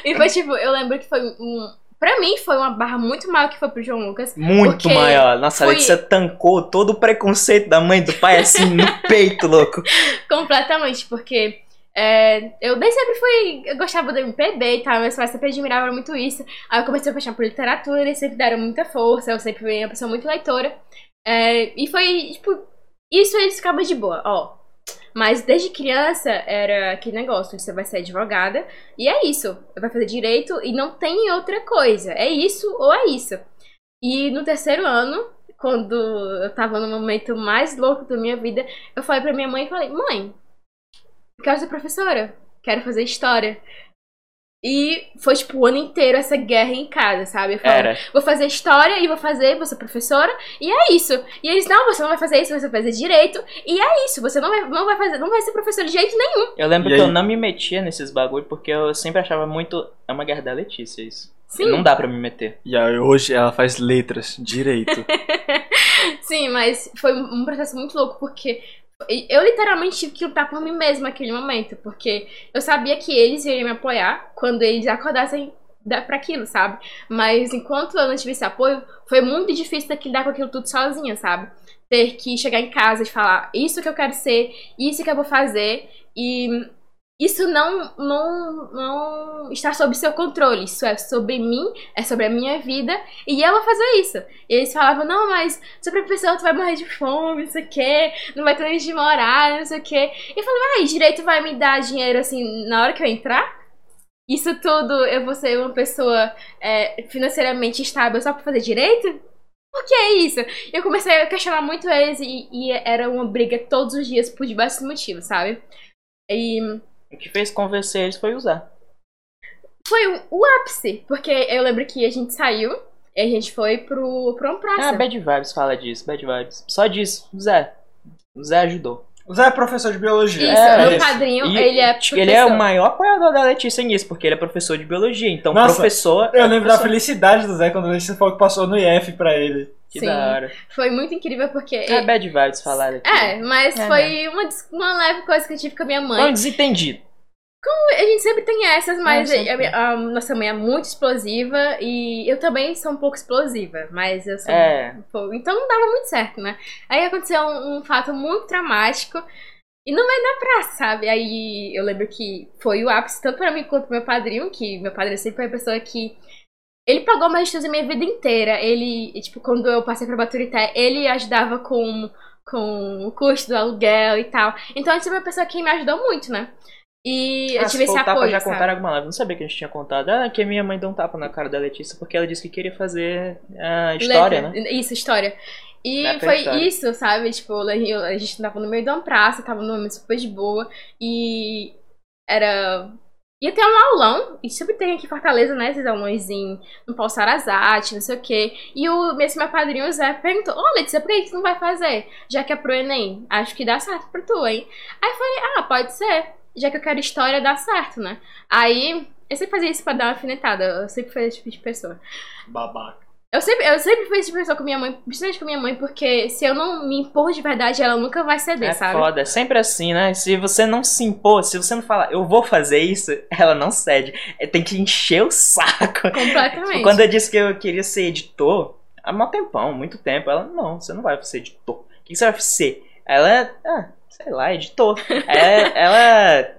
E foi tipo, eu lembro que foi um. Pra mim foi uma barra muito maior que foi pro João Lucas. Muito maior. Nossa, foi- Letícia tancou todo o preconceito da mãe e do pai assim no peito, louco. Completamente, porque é, eu desde sempre fui. Eu gostava do MPB e tal, meus pais sempre admiravam muito isso. Aí eu comecei a paixão por literatura, eles sempre deram muita força, eu sempre fui uma pessoa muito leitora. É, e foi, tipo, isso eles ficavam de boa, ó. Mas desde criança era aquele negócio você vai ser advogada e é isso. Vai fazer direito e não tem outra coisa. É isso ou é isso. E no terceiro ano, quando eu tava no momento mais louco da minha vida, eu falei pra minha mãe falei, mãe, quero ser professora, quero fazer história. E foi tipo o ano inteiro essa guerra em casa, sabe? Eu falava, Era. vou fazer história e vou fazer, vou ser professora, e é isso. E eles, não, você não vai fazer isso, você vai fazer direito, e é isso, você não vai, não vai fazer, não vai ser professor de jeito nenhum. Eu lembro E que eu aí? não me metia nesses bagulho porque eu sempre achava muito. É uma guerra da Letícia isso. Sim. Não dá pra me meter. E aí, hoje ela faz letras direito. Sim, mas foi um processo muito louco, porque eu literalmente tive que lutar por mim mesma naquele momento, porque eu sabia que eles iriam me apoiar quando eles acordassem da- pra aquilo, sabe? Mas enquanto eu não tive esse apoio, foi muito difícil ter que lidar com aquilo tudo sozinha, sabe? Ter que chegar em casa e falar isso que eu quero ser, isso que eu vou fazer, e isso não, não, não está sob seu controle. Isso é sobre mim, é sobre a minha vida, e eu vou fazer isso. E eles falavam, não, mas seu professor, tu vai morrer de fome, não sei o quê, não vai ter onde de morar, não sei o quê. E eu falei, ai, direito vai me dar dinheiro assim na hora que eu entrar? Isso tudo eu vou ser uma pessoa é, financeiramente estável só pra fazer direito? Por que é isso? Eu comecei a questionar muito eles e, e era uma briga todos os dias por diversos motivos, sabe? E O que fez convencer eles foi usar. foi o, o ápice, porque eu lembro que a gente saiu e a gente foi pro, pra uma praça. Ah, Bad Vibes fala disso, Bad Vibes. Só disso, o Zé. O Zé ajudou. O Zé é professor de biologia. Isso, É, meu isso. padrinho, E, ele é tipo, ele é o professor. maior apoiador da Letícia nisso, porque ele é professor de biologia. Então, Nossa, professor. Eu é lembro da professor. felicidade do Zé quando a gente falou que passou no IF pra ele. Que Sim. da hora. Foi muito incrível porque. É Bad Vibes falar aqui. É, mas É, foi uma, dis- uma leve coisa que eu tive com a minha Foi um mãe. desentendido. A gente sempre tem essas, mas Ah, sempre a, a nossa mãe é muito explosiva e eu também sou um pouco explosiva, mas eu sou. É. um pouco- então não dava muito certo, né? Aí aconteceu um, um fato muito traumático e no meio da praça, sabe? Aí eu lembro que foi o ápice tanto pra mim quanto pro meu padrinho, que meu padrinho sempre foi a pessoa que Ele pagou meus estudos a minha vida inteira. Ele, tipo, quando eu passei pra Baturité, ele ajudava com, com o custo do aluguel e tal. Então ele foi uma pessoa que me ajudou muito, né? E eu Ah, tive se esse for tapa, apoio, já sabe? contaram alguma live. Não sabia que a gente tinha contado. Ah, que a minha mãe deu um tapa na cara da Letícia porque ela disse que queria fazer a história, Letra. né? Isso, história. E Letra foi história. isso, sabe? Tipo, eu- a gente tava no meio de uma praça, tava num momento super de boa. E era. Ia ter um aulão, e sempre tem aqui em Fortaleza, né? Esses aulões em, no Paulo Sarazate, não sei o quê. E o esse meu padrinho, o Zé, perguntou: Ô, Letícia, por que tu não vai fazer? Já que é pro Enem. Acho que dá certo pra tu, hein? Aí eu falei: Ah, pode ser. Já que eu quero história, dá certo, né? Aí. Eu sempre fazia isso pra dar uma alfinetada. Eu sempre fui esse tipo de pessoa. Babaca. Eu sempre, eu sempre fui esse de pessoa com minha mãe, principalmente com minha mãe, porque se eu não me impor de verdade, ela nunca vai ceder, É sabe? foda, é sempre assim, né? Se você não se impor, se você não falar, eu vou fazer isso, ela não cede. É, Tem que encher o saco. Completamente. Quando eu disse que eu queria ser editor, há um tempão, muito tempo, ela, não, você não vai ser editor. O que você vai ser? Ela, ah, sei lá, editor. É, ela,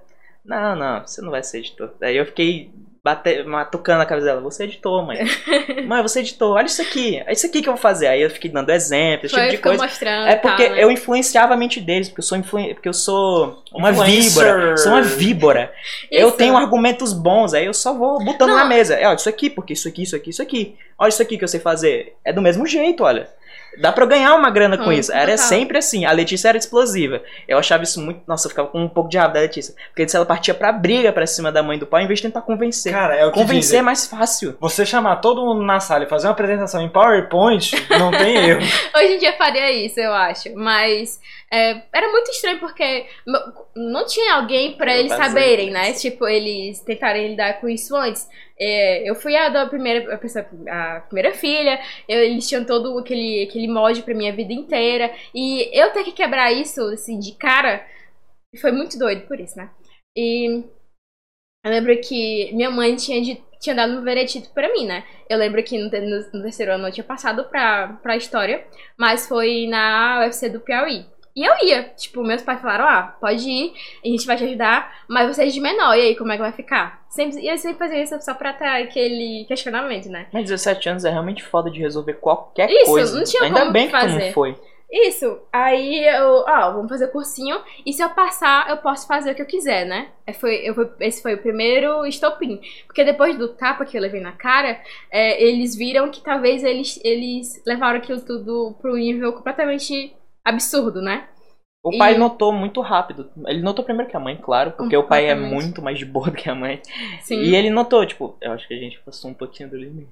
não, não, você não vai ser editor. Daí eu fiquei bate, matucando a cabeça dela, você é editor, mãe. mãe, você é editor, olha isso aqui, é isso aqui que eu vou fazer. Aí eu fiquei dando exemplo, esse Foi, tipo de coisa. mostrando. É porque né? eu influenciava a mente deles, porque eu sou, influen- porque eu sou uma Influencer. víbora. Sou uma víbora. Eu tenho argumentos bons, aí eu só vou botando Não. na mesa. É, ó, isso aqui, porque isso aqui, isso aqui, isso aqui. Olha isso aqui que eu sei fazer. É do mesmo jeito, olha. Dá pra eu ganhar uma grana com Hum, isso. Era total. sempre assim. A Letícia era explosiva. Eu achava isso muito. Nossa, eu ficava com um pouco de raiva da Letícia. Porque antes ela partia pra briga pra cima da mãe do pai, em vez de tentar convencer. Cara, é o que Convencer dizem. é mais fácil. Você chamar todo mundo na sala e fazer uma apresentação em PowerPoint, não tem erro. Hoje em dia faria isso, eu acho. Mas é, era muito estranho porque não tinha alguém pra Eu eles fazia saberem, né? Tipo, eles tentarem lidar com isso antes. É, eu fui a da primeira a pessoa, a primeira filha, eu- eles tinham todo aquele, aquele molde pra minha vida inteira. E eu ter que quebrar isso, assim, de cara, foi muito doido por isso, né? E eu lembro que minha mãe tinha, tinha dado um veredito pra mim, né? Eu lembro que no, no- no terceiro ano eu tinha passado pra, pra história, mas foi na UFC do Piauí. E eu ia, tipo, meus pais falaram, ah, pode ir, a gente vai te ajudar, mas você é de menor, e aí, como é que vai ficar? Sempre, e eu sempre fazia isso só pra ter aquele questionamento, né? Mas 17 anos é realmente foda de resolver qualquer Isso, coisa. não tinha Ainda como bem que fazer. não foi. Isso, aí eu, ó, vamos fazer o cursinho, e se eu passar, eu posso fazer o que eu quiser, né? É, Foi, eu, esse foi o primeiro estopim. Porque depois do tapa que eu levei na cara, é, eles viram que talvez eles, eles levaram aquilo tudo pro nível completamente absurdo, né? O pai E- notou muito rápido. Ele notou primeiro que a mãe, claro, porque o pai é muito mais de boa do que a mãe. Sim. E ele notou, tipo, eu acho que a gente passou um pouquinho do limite.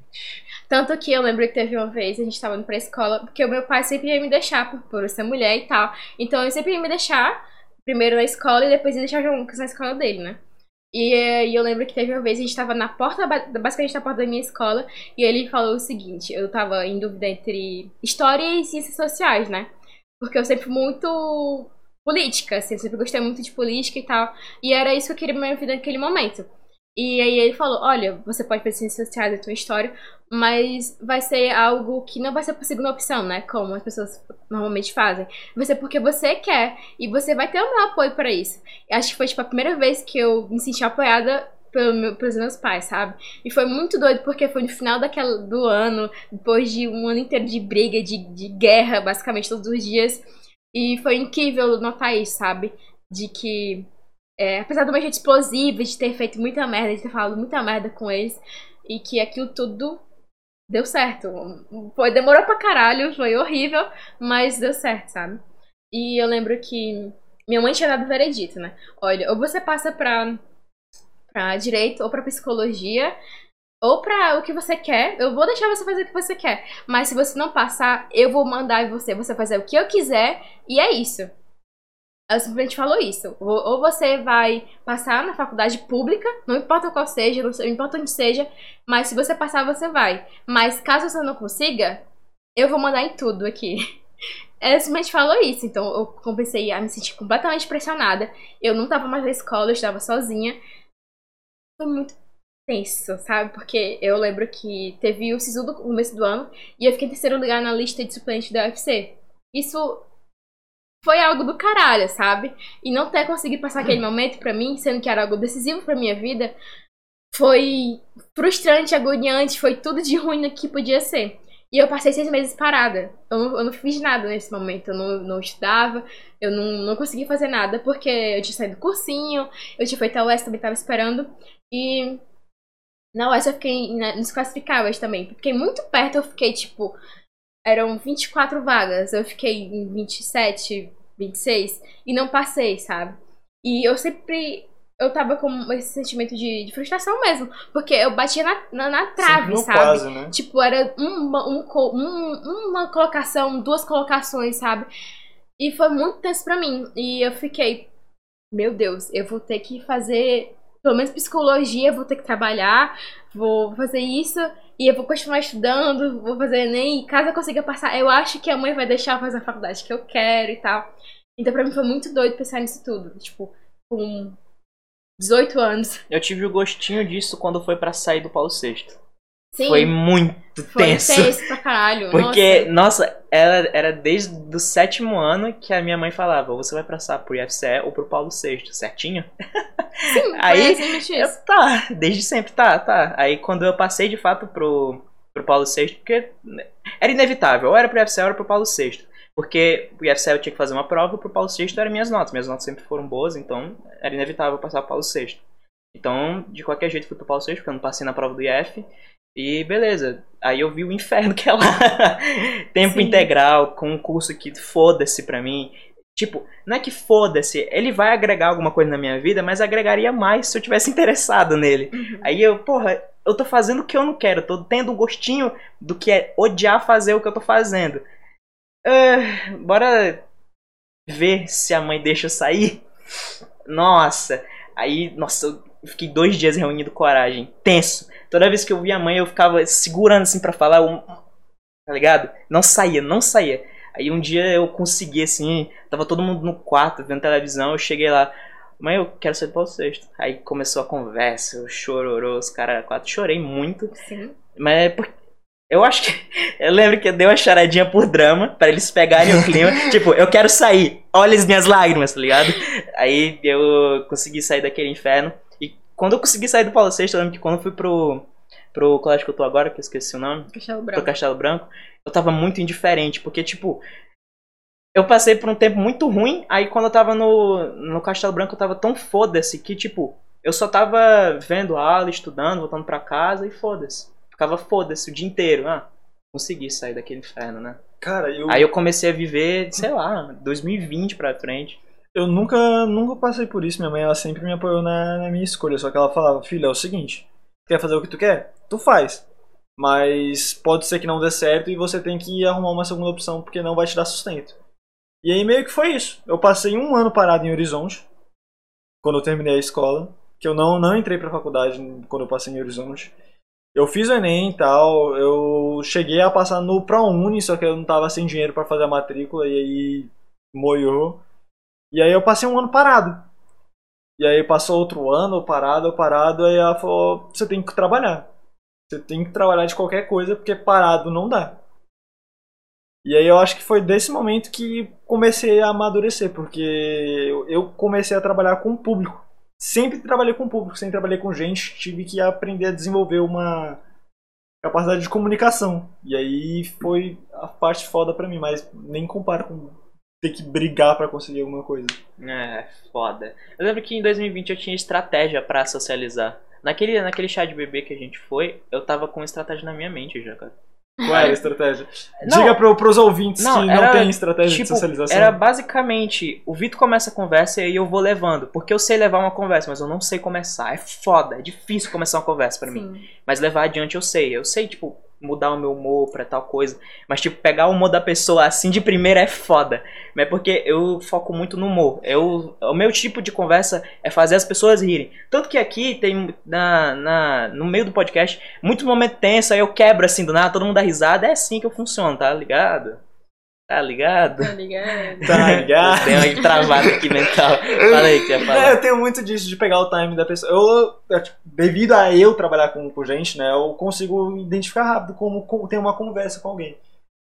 Tanto que eu lembro que teve uma vez, a gente tava indo pra escola, porque o meu pai sempre ia me deixar, por, por ser mulher e tal. Então eu sempre ia me deixar, primeiro na escola e depois ia deixar o Lucas na escola dele, né? E, eh, e eu lembro que teve uma vez, a gente tava na porta, ba- basicamente na porta da minha escola, e ele falou o seguinte, eu tava em dúvida entre história e ciências sociais, né? Porque eu sempre muito política, assim, eu sempre gostei muito de política e tal. E era isso que eu queria pra minha vida naquele momento. E aí ele falou, olha, você pode fazer ciências sociais da tua história, mas vai ser algo que não vai ser por segunda opção, né? Como as pessoas normalmente fazem. Vai ser porque você quer e você vai ter o meu apoio para isso. Eu acho que foi tipo a primeira vez que eu me senti apoiada pelo meu- pelos meus pais, sabe? E foi muito doido porque foi no final daquela, do ano, depois de um ano inteiro de briga, de, de guerra, basicamente todos os dias. E foi incrível notar isso, sabe? De que é, apesar do meu jeito explosivo, de ter feito muita merda, de ter falado muita merda com eles, e que aquilo tudo deu certo. Foi, demorou pra caralho, foi horrível, mas deu certo, sabe? E eu lembro que minha mãe tinha dado o veredito, né? Olha, ou você passa pra, pra direito, ou pra psicologia, ou pra o que você quer. Eu vou deixar você fazer o que você quer. Mas se você não passar, eu vou mandar você, você fazer o que eu quiser, e é isso. Ela simplesmente falou isso. Ou você vai passar na faculdade pública, não importa qual seja, não importa onde seja, mas se você passar, você vai. Mas caso você não consiga, eu vou mandar em tudo aqui. Ela simplesmente falou isso, então eu comecei a me sentir completamente pressionada. Eu não tava mais na escola, eu estava sozinha. Foi muito tenso, sabe? Porque eu lembro que teve o SISU do começo do ano e eu fiquei em terceiro lugar na lista de suplentes da UFC. Isso foi algo do caralho, sabe? E não ter conseguido passar aquele momento pra mim, sendo que era algo decisivo pra minha vida, foi frustrante, agoniante, foi tudo de ruim que podia ser. E eu passei seis meses parada. Eu não, eu não fiz nada nesse momento. Eu não, não estudava, eu não, não consegui fazer nada, porque eu tinha saído do cursinho, eu tinha feito a UES, também estava esperando. E na UES eu fiquei na- nos classificáveis também. Fiquei muito perto, eu fiquei tipo. Eram 24 vagas, eu fiquei em 27, 26 e não passei, sabe? E eu sempre. Eu tava com esse sentimento de, de frustração mesmo, porque eu batia na, na, na trave, sabe? quase, né? Tipo, era uma, um um- uma colocação, duas colocações, sabe? E foi muito tenso pra mim. E eu fiquei, meu Deus, eu vou ter que fazer, pelo menos psicologia, vou ter que trabalhar, vou fazer isso, e eu vou continuar estudando, vou fazer Enem, e caso eu consiga passar, eu acho que a mãe vai deixar eu fazer a faculdade que eu quero e tal. Então pra mim foi muito doido pensar nisso tudo. Tipo, com 18 anos. Eu tive o gostinho disso quando foi pra sair do Paulo VI. Sim, Foi muito foi tenso. tenso pra caralho. Porque, nossa. nossa, era, era desde o sétimo ano que a minha mãe falava: você vai passar pro IFCE ou pro Paulo VI, certinho? Sim, Aí, foi Eu, tá, desde sempre, tá, tá. Aí quando eu passei de fato pro, pro Paulo VI, porque era inevitável, ou era pro IFCE ou era pro Paulo VI. Porque o IFCE eu tinha que fazer uma prova, pro Paulo VI eram minhas notas. Minhas notas sempre foram boas, então era inevitável passar pro Paulo VI. Então, de qualquer jeito, fui pro Paulo VI, porque eu não passei na prova do IF. E beleza. Aí eu vi o inferno que é lá. Tempo Sim. integral, com um curso que foda-se pra mim. Tipo, não é que foda-se, ele vai agregar alguma coisa na minha vida, mas agregaria mais se eu tivesse interessado nele. Uhum. Aí eu, porra, eu tô fazendo o que eu não quero, tô tendo um gostinho do que é odiar fazer o que eu tô fazendo. Ah, bora ver se a mãe deixa eu sair. Nossa, aí, nossa, eu fiquei dois dias reunindo coragem, tenso. Toda vez que eu via a mãe, eu ficava segurando assim pra falar, um, tá ligado? Não saía, não saía. Aí um dia eu consegui assim, tava todo mundo no quarto vendo televisão, eu cheguei lá, mãe, eu quero sair do Paulo VI. Aí começou a conversa, eu chororou, os caras quatro, chorei muito. Sim. Mas é porque. Eu acho que. Eu lembro que eu dei uma charadinha por drama, pra eles pegarem o clima. tipo, eu quero sair, olha as minhas lágrimas, tá ligado? Aí eu consegui sair daquele inferno. E quando eu consegui sair do Paulo VI, eu lembro que quando eu fui pro, pro colégio que eu tô agora, que eu esqueci o nome, Castelo pro Branco. Castelo Branco, eu tava muito indiferente, porque, tipo, eu passei por um tempo muito ruim, aí quando eu tava no, no Castelo Branco eu tava tão foda-se que, tipo, eu só tava vendo aula, estudando, voltando pra casa e foda-se. Ficava foda-se o dia inteiro. Ah, consegui sair daquele inferno, né? Cara, eu, Aí eu comecei a viver, sei lá, 2020 pra frente. eu nunca, nunca passei por isso. Minha mãe ela sempre me apoiou na, na minha escolha. Só que ela falava, filho, é o seguinte: quer fazer o que tu quer? Tu faz. Mas pode ser que não dê certo e você tem que arrumar uma segunda opção porque não vai te dar sustento. E aí meio que foi isso. Eu passei um ano parado em Horizonte quando eu terminei a escola. Que eu não, não entrei pra faculdade quando eu passei em Horizonte. Eu fiz o Enem e tal, eu cheguei a passar no ProUni, só que eu não tava sem dinheiro pra fazer a matrícula e aí moiou. E aí eu passei um ano parado. E aí passou outro ano, parado, parado, aí ela falou, você tem que trabalhar. Você tem que trabalhar de qualquer coisa, porque parado não dá. E aí eu acho que foi desse momento que comecei a amadurecer, porque eu comecei a trabalhar com o público. Sempre trabalhei com público, sempre trabalhei com gente, tive que aprender a desenvolver uma capacidade de comunicação. E aí foi a parte foda pra mim, mas nem compara com ter que brigar pra conseguir alguma coisa. É, foda. Eu lembro que em 2020 eu tinha estratégia pra socializar. Naquele, naquele chá de bebê que a gente foi, eu tava com estratégia na minha mente já, cara. Qual é a estratégia? Não. Diga pro, pros ouvintes Não, que era, não tem estratégia de Tipo, socialização. era basicamente, o Vitor começa a conversa e aí eu vou levando. Porque eu sei levar uma conversa, mas eu não sei começar. É foda, é difícil começar uma conversa pra mim. Mas levar adiante eu sei. Eu sei, tipo, mudar o meu humor pra tal coisa. Mas, tipo, pegar o humor da pessoa assim de primeira é foda. Mas é porque eu foco muito no humor. Eu, o meu tipo de conversa é fazer as pessoas rirem. Tanto que aqui tem, na, na, no meio do podcast, muito momento tenso, aí eu quebro assim do nada, todo mundo dá risada. É assim que eu funciono, tá ligado? Tá ligado? Tá ligado? Tá ligado? Deu uma travada aqui mental. Fala aí, que ia É, falar. eu tenho muito disso de pegar o time da pessoa. Eu, eu, tipo, devido a eu trabalhar com, com gente, né, eu consigo identificar rápido como, como ter uma conversa com alguém.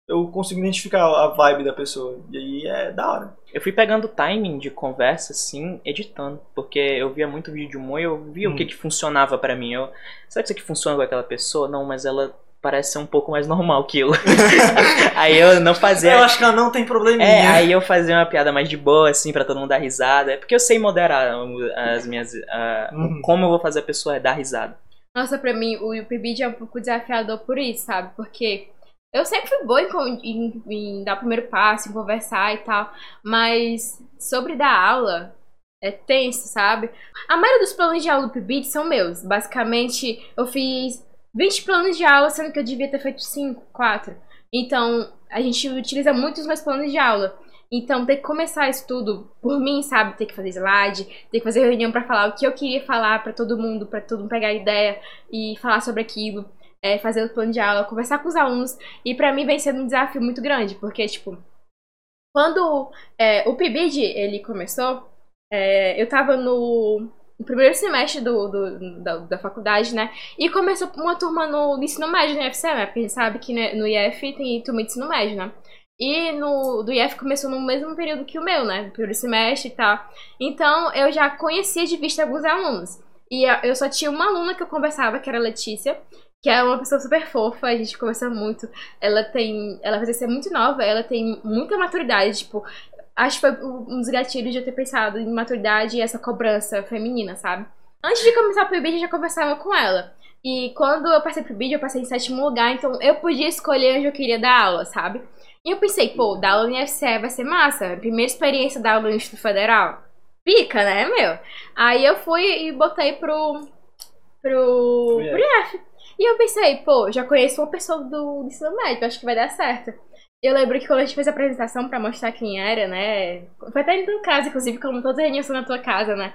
eu consigo identificar a vibe da pessoa. E aí é da hora. Eu fui pegando timing de conversa, assim, editando. Porque eu via muito vídeo de humor e eu via Hum. o que, que funcionava pra mim. Eu, será que isso aqui funciona com aquela pessoa? Não, mas ela parece ser um pouco mais normal que eu. aí eu não fazia. Eu acho que ela não tem probleminha. É, aí eu fazia uma piada mais de boa, assim, pra todo mundo dar risada. É porque eu sei moderar as minhas. ah, Uhum. Como eu vou fazer a pessoa dar risada. Nossa, pra mim, o PIBID é um pouco desafiador por isso, sabe? Porque eu sempre fui boa em, em- em dar o primeiro passo, em conversar e tal. Mas sobre dar aula é tenso, sabe? A maioria dos planos de aula do PIBID são meus. Basicamente, eu fiz 20 planos de aula, sendo que eu devia ter feito 5, 4. Então, a gente utiliza muito os meus planos de aula. Então, ter que começar isso tudo por mim, sabe? Ter que fazer slide, ter que fazer reunião pra falar o que eu queria falar pra todo mundo, pra todo mundo pegar ideia e falar sobre aquilo, é, fazer o plano de aula, conversar com os alunos. E pra mim vem sendo um desafio muito grande, porque, tipo, quando é, o PIBID ele começou, é, eu tava no, no primeiro semestre do, do- da, da faculdade, né? E começou uma turma no, no ensino médio no IFCE, né? Porque a gente sabe que né, no IF tem turma de ensino médio, né? E no do IF começou no mesmo período que o meu, né? Primeiro semestre e tal. Então eu já conhecia de vista alguns alunos. E eu só tinha uma aluna que eu conversava, que era a Letícia, que é uma pessoa super fofa, a gente conversa muito. Ela tem. Ela vai ser muito nova, ela tem muita maturidade, tipo. Acho que foi um dos gatilhos de eu ter pensado em maturidade e essa cobrança feminina, sabe? Antes de começar pro BID, eu já conversava com ela. E quando eu passei pro BID, eu passei em sétimo lugar, então eu podia escolher onde eu queria dar aula, sabe? E eu pensei, pô, dar aula no IFCE vai ser massa. Primeira experiência dar aula no Instituto Federal. Pica, né, meu? Aí eu fui e botei pro. pro. Pro IF. E eu pensei, pô, já conheço uma pessoa do ensino médio, acho que vai dar certo. Eu lembro que quando a gente fez a apresentação pra mostrar quem era, né? Foi até em tua casa, inclusive, como todas as reuniões são na tua casa, né?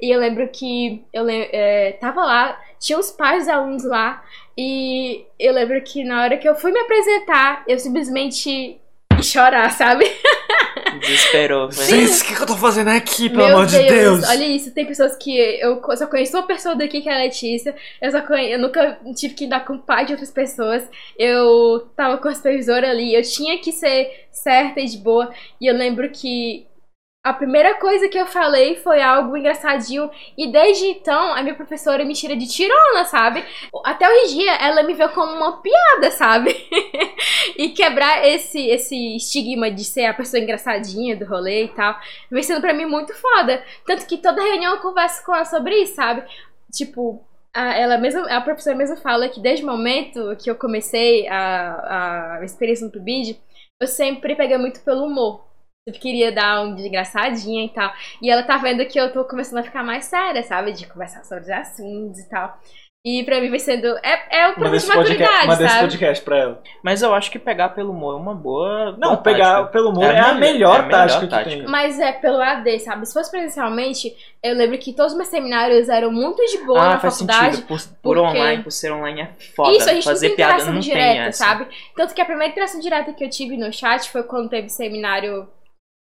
E eu lembro que eu é, tava lá, tinha os pais dos alunos lá, e eu lembro que na hora que eu fui me apresentar, eu simplesmente chorar, sabe? Desesperou. foi. Gente, o que, que eu tô fazendo aqui, pelo Meu amor de Deus? Olha isso, tem pessoas que eu só conheço uma pessoa daqui que é a Letícia. Eu só conhe... eu nunca tive que lidar com o pai de outras pessoas. Eu tava com a supervisora ali, eu tinha que ser certa e de boa. E eu lembro que a primeira coisa que eu falei foi algo engraçadinho. E desde então, a minha professora me tira de tirona, sabe? Até hoje em dia, ela me vê como uma piada, sabe? e quebrar esse, esse estigma de ser a pessoa engraçadinha do rolê e tal, vem sendo pra mim muito foda. Tanto que toda reunião eu converso com ela sobre isso, sabe? Tipo, a, ela mesma, a professora mesmo fala que desde o momento que eu comecei a, a experiência no PIBID, eu sempre peguei muito pelo humor. Eu queria dar um de engraçadinha e tal. E ela tá vendo que eu tô começando a ficar mais séria, sabe? De conversar sobre os assuntos e tal. E pra mim vai sendo. É, é o processo de podcast, maturidade, manda esse sabe? podcast pra ela. Mas eu acho que pegar pelo humor é uma boa. Não, boa pegar tática. pelo humor É é, a melhor- é a melhor tática que tática. tem. Mas é pelo AD, sabe? Se fosse presencialmente, eu lembro que todos os meus seminários eram muito de boa ah, na faz faculdade. sentido. Por, por porque- online, por ser online é foda. Isso, a gente Fazer não tem piada interação não direta, sabe? Tanto que a primeira interação direta que eu tive no chat foi quando teve seminário.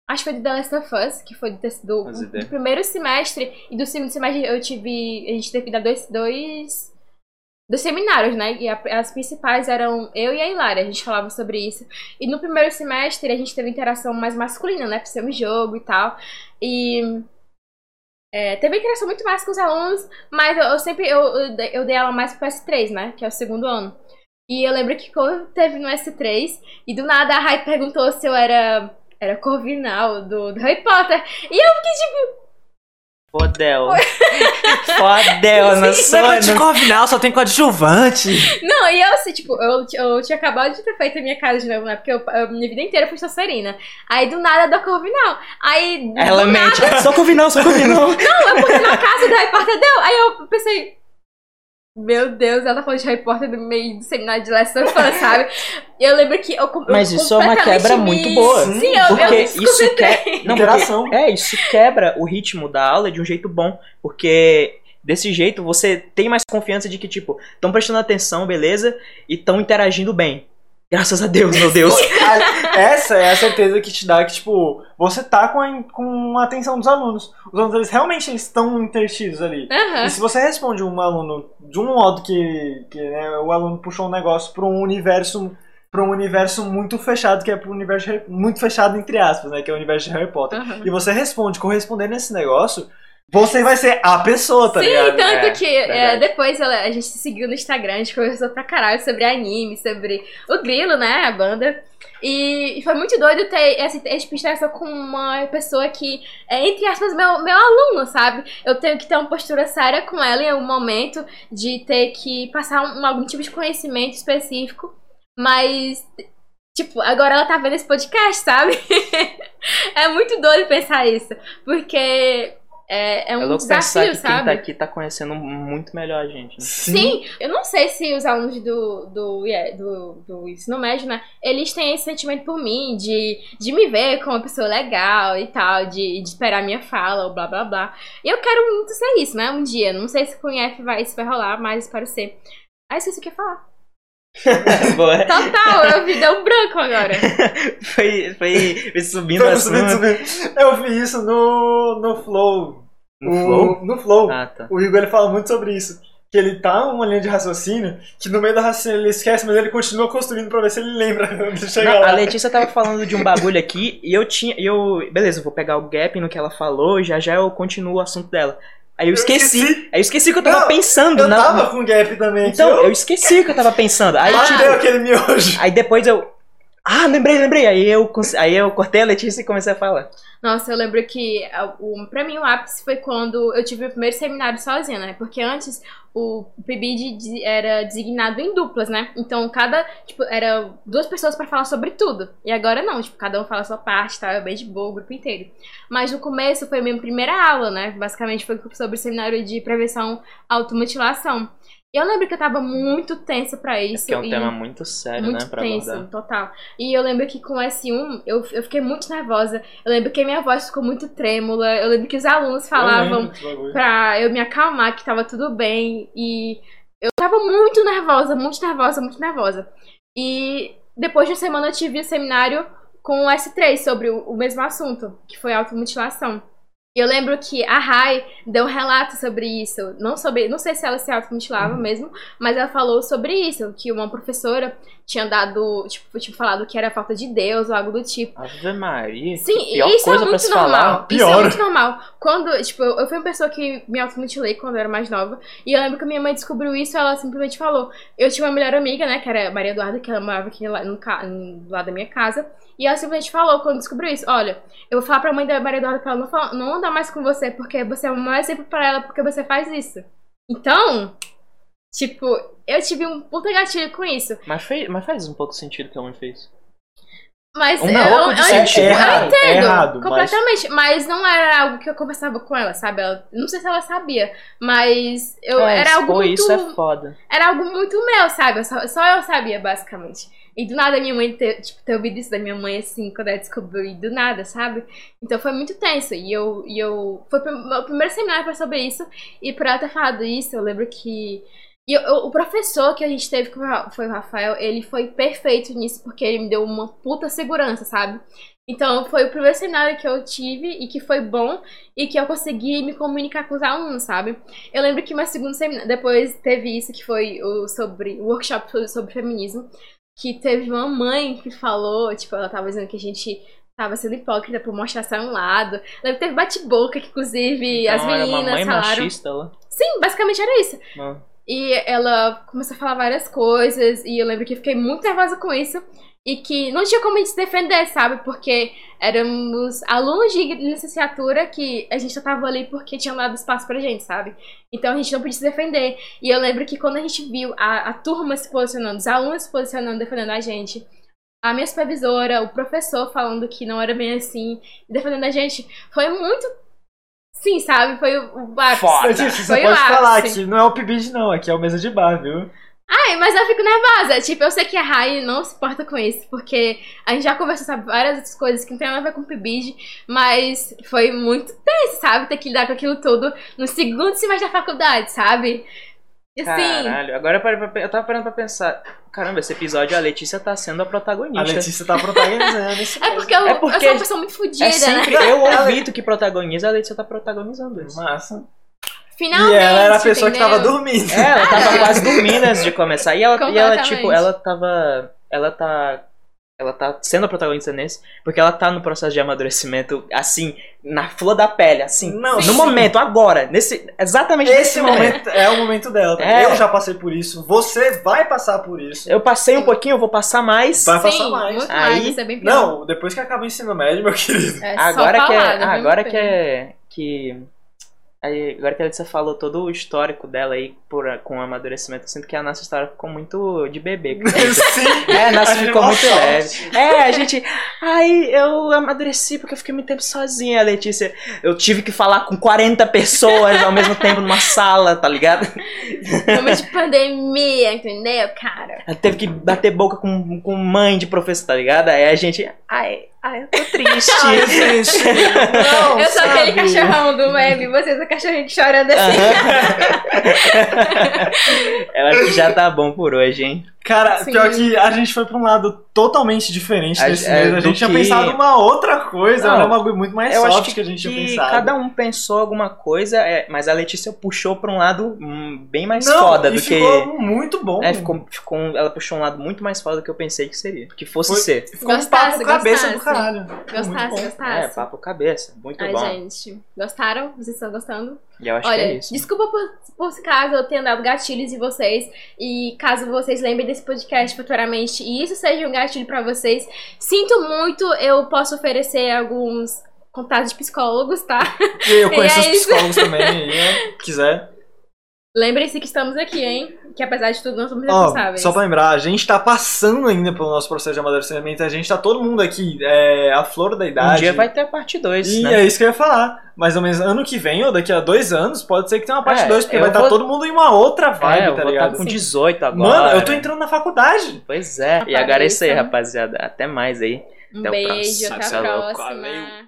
Acho que foi do The Last of Us, que foi do, do, do primeiro semestre. E do segundo semestre eu tive. A gente teve que dar dois. dois dos seminários, né? E a- as principais eram eu e a Hilária, a gente falava sobre isso. E no primeiro semestre a gente teve interação mais masculina, né? Um jogo e tal. E é, teve interação muito mais com os alunos, mas eu, eu sempre eu, eu dei- eu dei ela mais pro S3, né? Que é o segundo ano. E eu lembro que quando teve no S3, e do nada a Rai perguntou se eu era. Era Corvinal do, do Harry Potter. E eu fiquei tipo. Fodel. Fodel, não sou. Negócio de Corvinal só tem coadjuvante. Não, e eu assim, tipo, eu, eu tinha acabado de ter feito a minha casa de novo, né? Porque eu, eu- minha vida inteira fui Sonserina. Aí do nada da Corvinal. Aí. do Ela nada, mente. Só Corvinal, só Corvinal. Não, eu botei na casa do Harry Potter deu. Aí eu pensei. Meu Deus, ela tá falando de Harry Potter no meio do seminário de Us, sabe? E eu lembro que eu. eu Mas isso é uma quebra me- muito boa. Sim, eu, Porque eu isso quer. Não, porque- é, isso quebra o ritmo da aula de um jeito bom. Porque desse jeito você tem mais confiança de que, tipo, estão prestando atenção, beleza? E estão interagindo bem. Graças a Deus, meu Deus. Essa é a certeza que te dá que, tipo, você tá com a, com a atenção dos alunos. Os alunos, eles realmente eles estão intertidos ali. Aham. E se você responde um aluno de um modo que, que né, o aluno puxou um negócio para um universo pra um universo muito fechado, que é pro universo de Harry- muito fechado entre aspas, né? Que é o universo de Harry Potter. Aham. E você responde correspondendo a esse negócio, você vai ser a pessoa, tá Sim, ligado? tanto É, que é, depois ela- a gente se seguiu no Instagram, a gente conversou pra caralho sobre anime, sobre o Grilo, né, a banda. E, e foi muito doido ter essa, essa interação com uma pessoa que é, entre aspas, meu, meu aluno, sabe? Eu tenho que ter uma postura séria com ela em algum momento, de ter que passar um- algum tipo de conhecimento específico, mas, tipo, agora ela tá vendo esse podcast, sabe? é muito doido pensar isso, porque é, é um é louco pensar desafio, que sabe? quem tá aqui tá conhecendo muito melhor a gente. Né? Sim, eu não sei se os alunos do, do, yeah, do, do ensino médio, né, eles têm esse sentimento por mim, de, de me ver como uma pessoa legal e tal, de, de esperar minha fala, ou blá blá blá. E eu quero muito ser isso, né, um dia. Não sei se com o IF vai, isso vai rolar, mas espero ser. Ah, esqueci o que eu ia falar. Boa. Total, eu vi, deu um branco agora. foi, foi, foi subindo Foi subindo, subindo. Eu vi isso no, no Flow. No O- flow? No Flow. Ah, tá. O Igor ele fala muito sobre isso. Que ele tá numa linha de raciocínio, que no meio da raciocínio ele esquece, mas ele continua construindo pra ver se ele lembra de chegar Não, lá. a Letícia tava falando de um bagulho aqui e eu tinha. Eu, beleza, eu vou pegar o gap no que ela falou, já já eu continuo o assunto dela. Aí eu esqueci. esqueci. Aí eu esqueci o que eu tava Não, pensando. Eu na- tava com gap também. Então, que eu esqueci o que eu tava pensando. Aí, eu Ah. tirei aquele miojo. aí depois eu. Ah, lembrei, lembrei. Aí eu, aí eu cortei a Letícia e comecei a falar. Nossa, eu lembro que o, pra mim o ápice foi quando eu tive o primeiro seminário sozinha, né? Porque antes o PIBID era designado em duplas, né? Então cada, tipo, era duas pessoas pra falar sobre tudo. E agora não, tipo, cada um fala a sua parte, tá? É bem de boa, o grupo inteiro. Mas no começo foi a minha primeira aula, né? Basicamente foi sobre o seminário de prevenção automutilação. Eu lembro que eu tava muito tensa pra isso. Que é um tema muito sério, muito né? Pra tenso, abordar. total. E eu lembro que com o S1 eu, eu fiquei muito nervosa. Eu lembro que a minha voz ficou muito trêmula. Eu lembro que os alunos falavam pra eu me acalmar, que tava tudo bem. E eu tava muito nervosa, muito nervosa, muito nervosa. E depois de uma semana eu tive o seminário com o S3 sobre o, o mesmo assunto, que foi automutilação. Eu lembro que a Rai deu um relato sobre isso. Não sobre. Não sei se ela se automutilava mesmo, mas ela falou sobre isso, que uma professora tinha dado, tipo, tipo, falado que era falta de Deus ou algo do tipo. Ave Maria. Sim, isso é muito normal. Isso é muito normal. Quando, tipo, eu eu fui uma pessoa que me automutilei quando eu era mais nova. E eu lembro que a minha mãe descobriu isso ela simplesmente falou. Eu tinha uma melhor amiga, né, que era Maria Eduarda, que ela morava aqui lá no, no lado da minha casa. E ela simplesmente falou, quando descobriu isso, olha, eu vou falar pra mãe da Maria Eduarda pra ela não, falar- não andar mais com você, porque você é o maior exemplo pra ela, porque você faz isso. Então, tipo, eu tive um puta gatilho com isso. Mas, fez, mas faz um pouco sentido que a mãe fez. Mas Um eu, eu, eu, sentido. É eu errado, entendo é errado, mas- completamente, mas... não era algo que eu conversava com ela, sabe? Ela, não sei se ela sabia, mas eu É, era algo muito isso é foda. era algo muito meu, sabe? Só, só eu sabia, basicamente. E do nada minha mãe ter, tipo, ter ouvido isso da minha mãe, assim, quando ela descobriu, e do nada, sabe? Então foi muito tenso. E eu. E eu foi o meu primeiro seminário foi sobre isso. E por ela ter falado isso, eu lembro que. E o professor que a gente teve, que foi o Rafael, ele foi perfeito nisso, porque ele me deu uma puta segurança, sabe? Então foi o primeiro seminário que eu tive e que foi bom e que eu consegui me comunicar com os alunos, sabe? Eu lembro que meu segundo seminário, depois teve isso que foi o sobre o workshop sobre, sobre feminismo, que teve uma mãe que falou, tipo, ela tava dizendo que a gente tava sendo hipócrita por mostrar só um lado. Lembro que teve bate-boca que inclusive as Então, era uma meninas mãe falaram. machista lá. Sim, basicamente era isso. Não. E ela começou a falar várias coisas, e eu lembro que fiquei muito nervosa com isso. E que não tinha como a gente se defender, sabe? Porque éramos alunos de licenciatura que a gente só tava ali porque tinham dado espaço pra gente, sabe? Então a gente não podia se defender. E eu lembro que quando a gente viu a, a turma se posicionando, os alunos se posicionando, defendendo a gente, a minha supervisora, o professor falando que não era bem assim, defendendo a gente, foi muito. Sim, sabe? Foi o, o ápice. Foda. Letícia, você Foi o pode falar que não é o PIBID não, aqui é o mesa de bar, viu? Ai, mas eu fico nervosa. Tipo, eu sei que a Rai não se importa com isso, porque a gente já conversou sobre várias outras coisas que não tem nada a ver com o PIBID, mas foi muito tenso, sabe? Ter que lidar com aquilo tudo no segundo semestre da faculdade, sabe? E assim, Caralho, agora eu, parei pra eu tava parando pra pensar. Caramba, esse episódio a Letícia tá sendo a A protagonista. Letícia tá protagonizando isso. é porque eu, É porque eu sou uma pessoa muito fodida, É sempre né? eu ou o Vitor que protagoniza, a Letícia tá protagonizando isso. Massa. Finalmente. e ela era a pessoa que entendeu? tava dormindo. É, ela tava quase dormindo antes de começar. E ela, e ela tipo, ela tava. ela tá. Ela tá sendo a protagonista nesse, porque ela tá no processo de amadurecimento, assim, na flor da pele, assim. Não, no sim. momento, agora. Nesse, exatamente Esse nesse momento. momento é o momento dela. tá? É. Eu já passei por isso. Você vai passar por isso. Eu passei um pouquinho, eu vou passar mais. Vai passar Sim, mais. muito Aí- mais, isso é bem pior. Não, depois que acaba o ensino médio, meu querido. É só agora que é, viu, agora que é que agora que a Letícia falou todo o histórico dela aí por, com o amadurecimento, eu sinto que a nossa história ficou muito de bebê. Sim. É, a nossa A ficou muito gosta. leve. É, a gente. Ai, eu amadureci porque eu fiquei muito tempo sozinha, Letícia. Eu tive que falar com 40 pessoas ao mesmo tempo numa sala, tá ligado? Momento de pandemia, entendeu, cara? Ela teve que bater boca com, com mãe de professor, tá ligado? Aí a gente. Ai, ai, eu tô triste. Ai, gente. Não, eu sou sabe? aquele cachorrão do meme, vocês o cachorrinho chorando assim. Eu acho que já tá bom por hoje, hein? Cara, Sim. pior que a gente foi pra um lado totalmente diferente A- desse é, mês. A gente tinha que- pensado uma outra coisa, Não, era um bagulho muito mais eu soft acho que a gente tinha que pensado. cada um pensou alguma coisa, é, mas a Letícia puxou pra um lado hum, bem mais Não, foda e do que. ficou muito bom. É, ficou, ficou, ela puxou um lado muito mais foda do que eu pensei que seria. Que fosse Foi- ser. Ficou um Gostasse, papo cabeça do gostasse. caralho. Ficou Gostasse, bom. É, gostasse. papo cabeça. Muito Ai, bom. gente, gostaram? Vocês estão gostando? E eu acho Olha, que é isso. desculpa por, por caso eu tenha dado gatilhos em vocês e caso vocês lembrem desse podcast futuramente e isso seja um gatilho pra vocês, sinto muito, eu posso oferecer alguns contatos de psicólogos, tá? E eu conheço E os é psicólogos também, né? quiser. Lembrem-se que estamos aqui, hein? Que apesar de tudo, não somos responsáveis. só pra lembrar, a gente tá passando ainda pelo nosso processo de amadurecimento, a gente tá todo mundo aqui, é, a flor da idade. Um dia vai ter a parte 2, E né? é isso que eu ia falar. Mais ou menos ano que vem, ou daqui a dois anos, pode ser que tenha uma parte É, 2, porque eu vai estar vou- todo mundo em uma outra vibe, é, eu tá vou ligado? estar com 18 agora. Mano, eu tô entrando na faculdade. Pois é. E agora é isso aí, rapaziada. Até mais aí. Um Até o beijo, próximo. até a é próxima. valeu.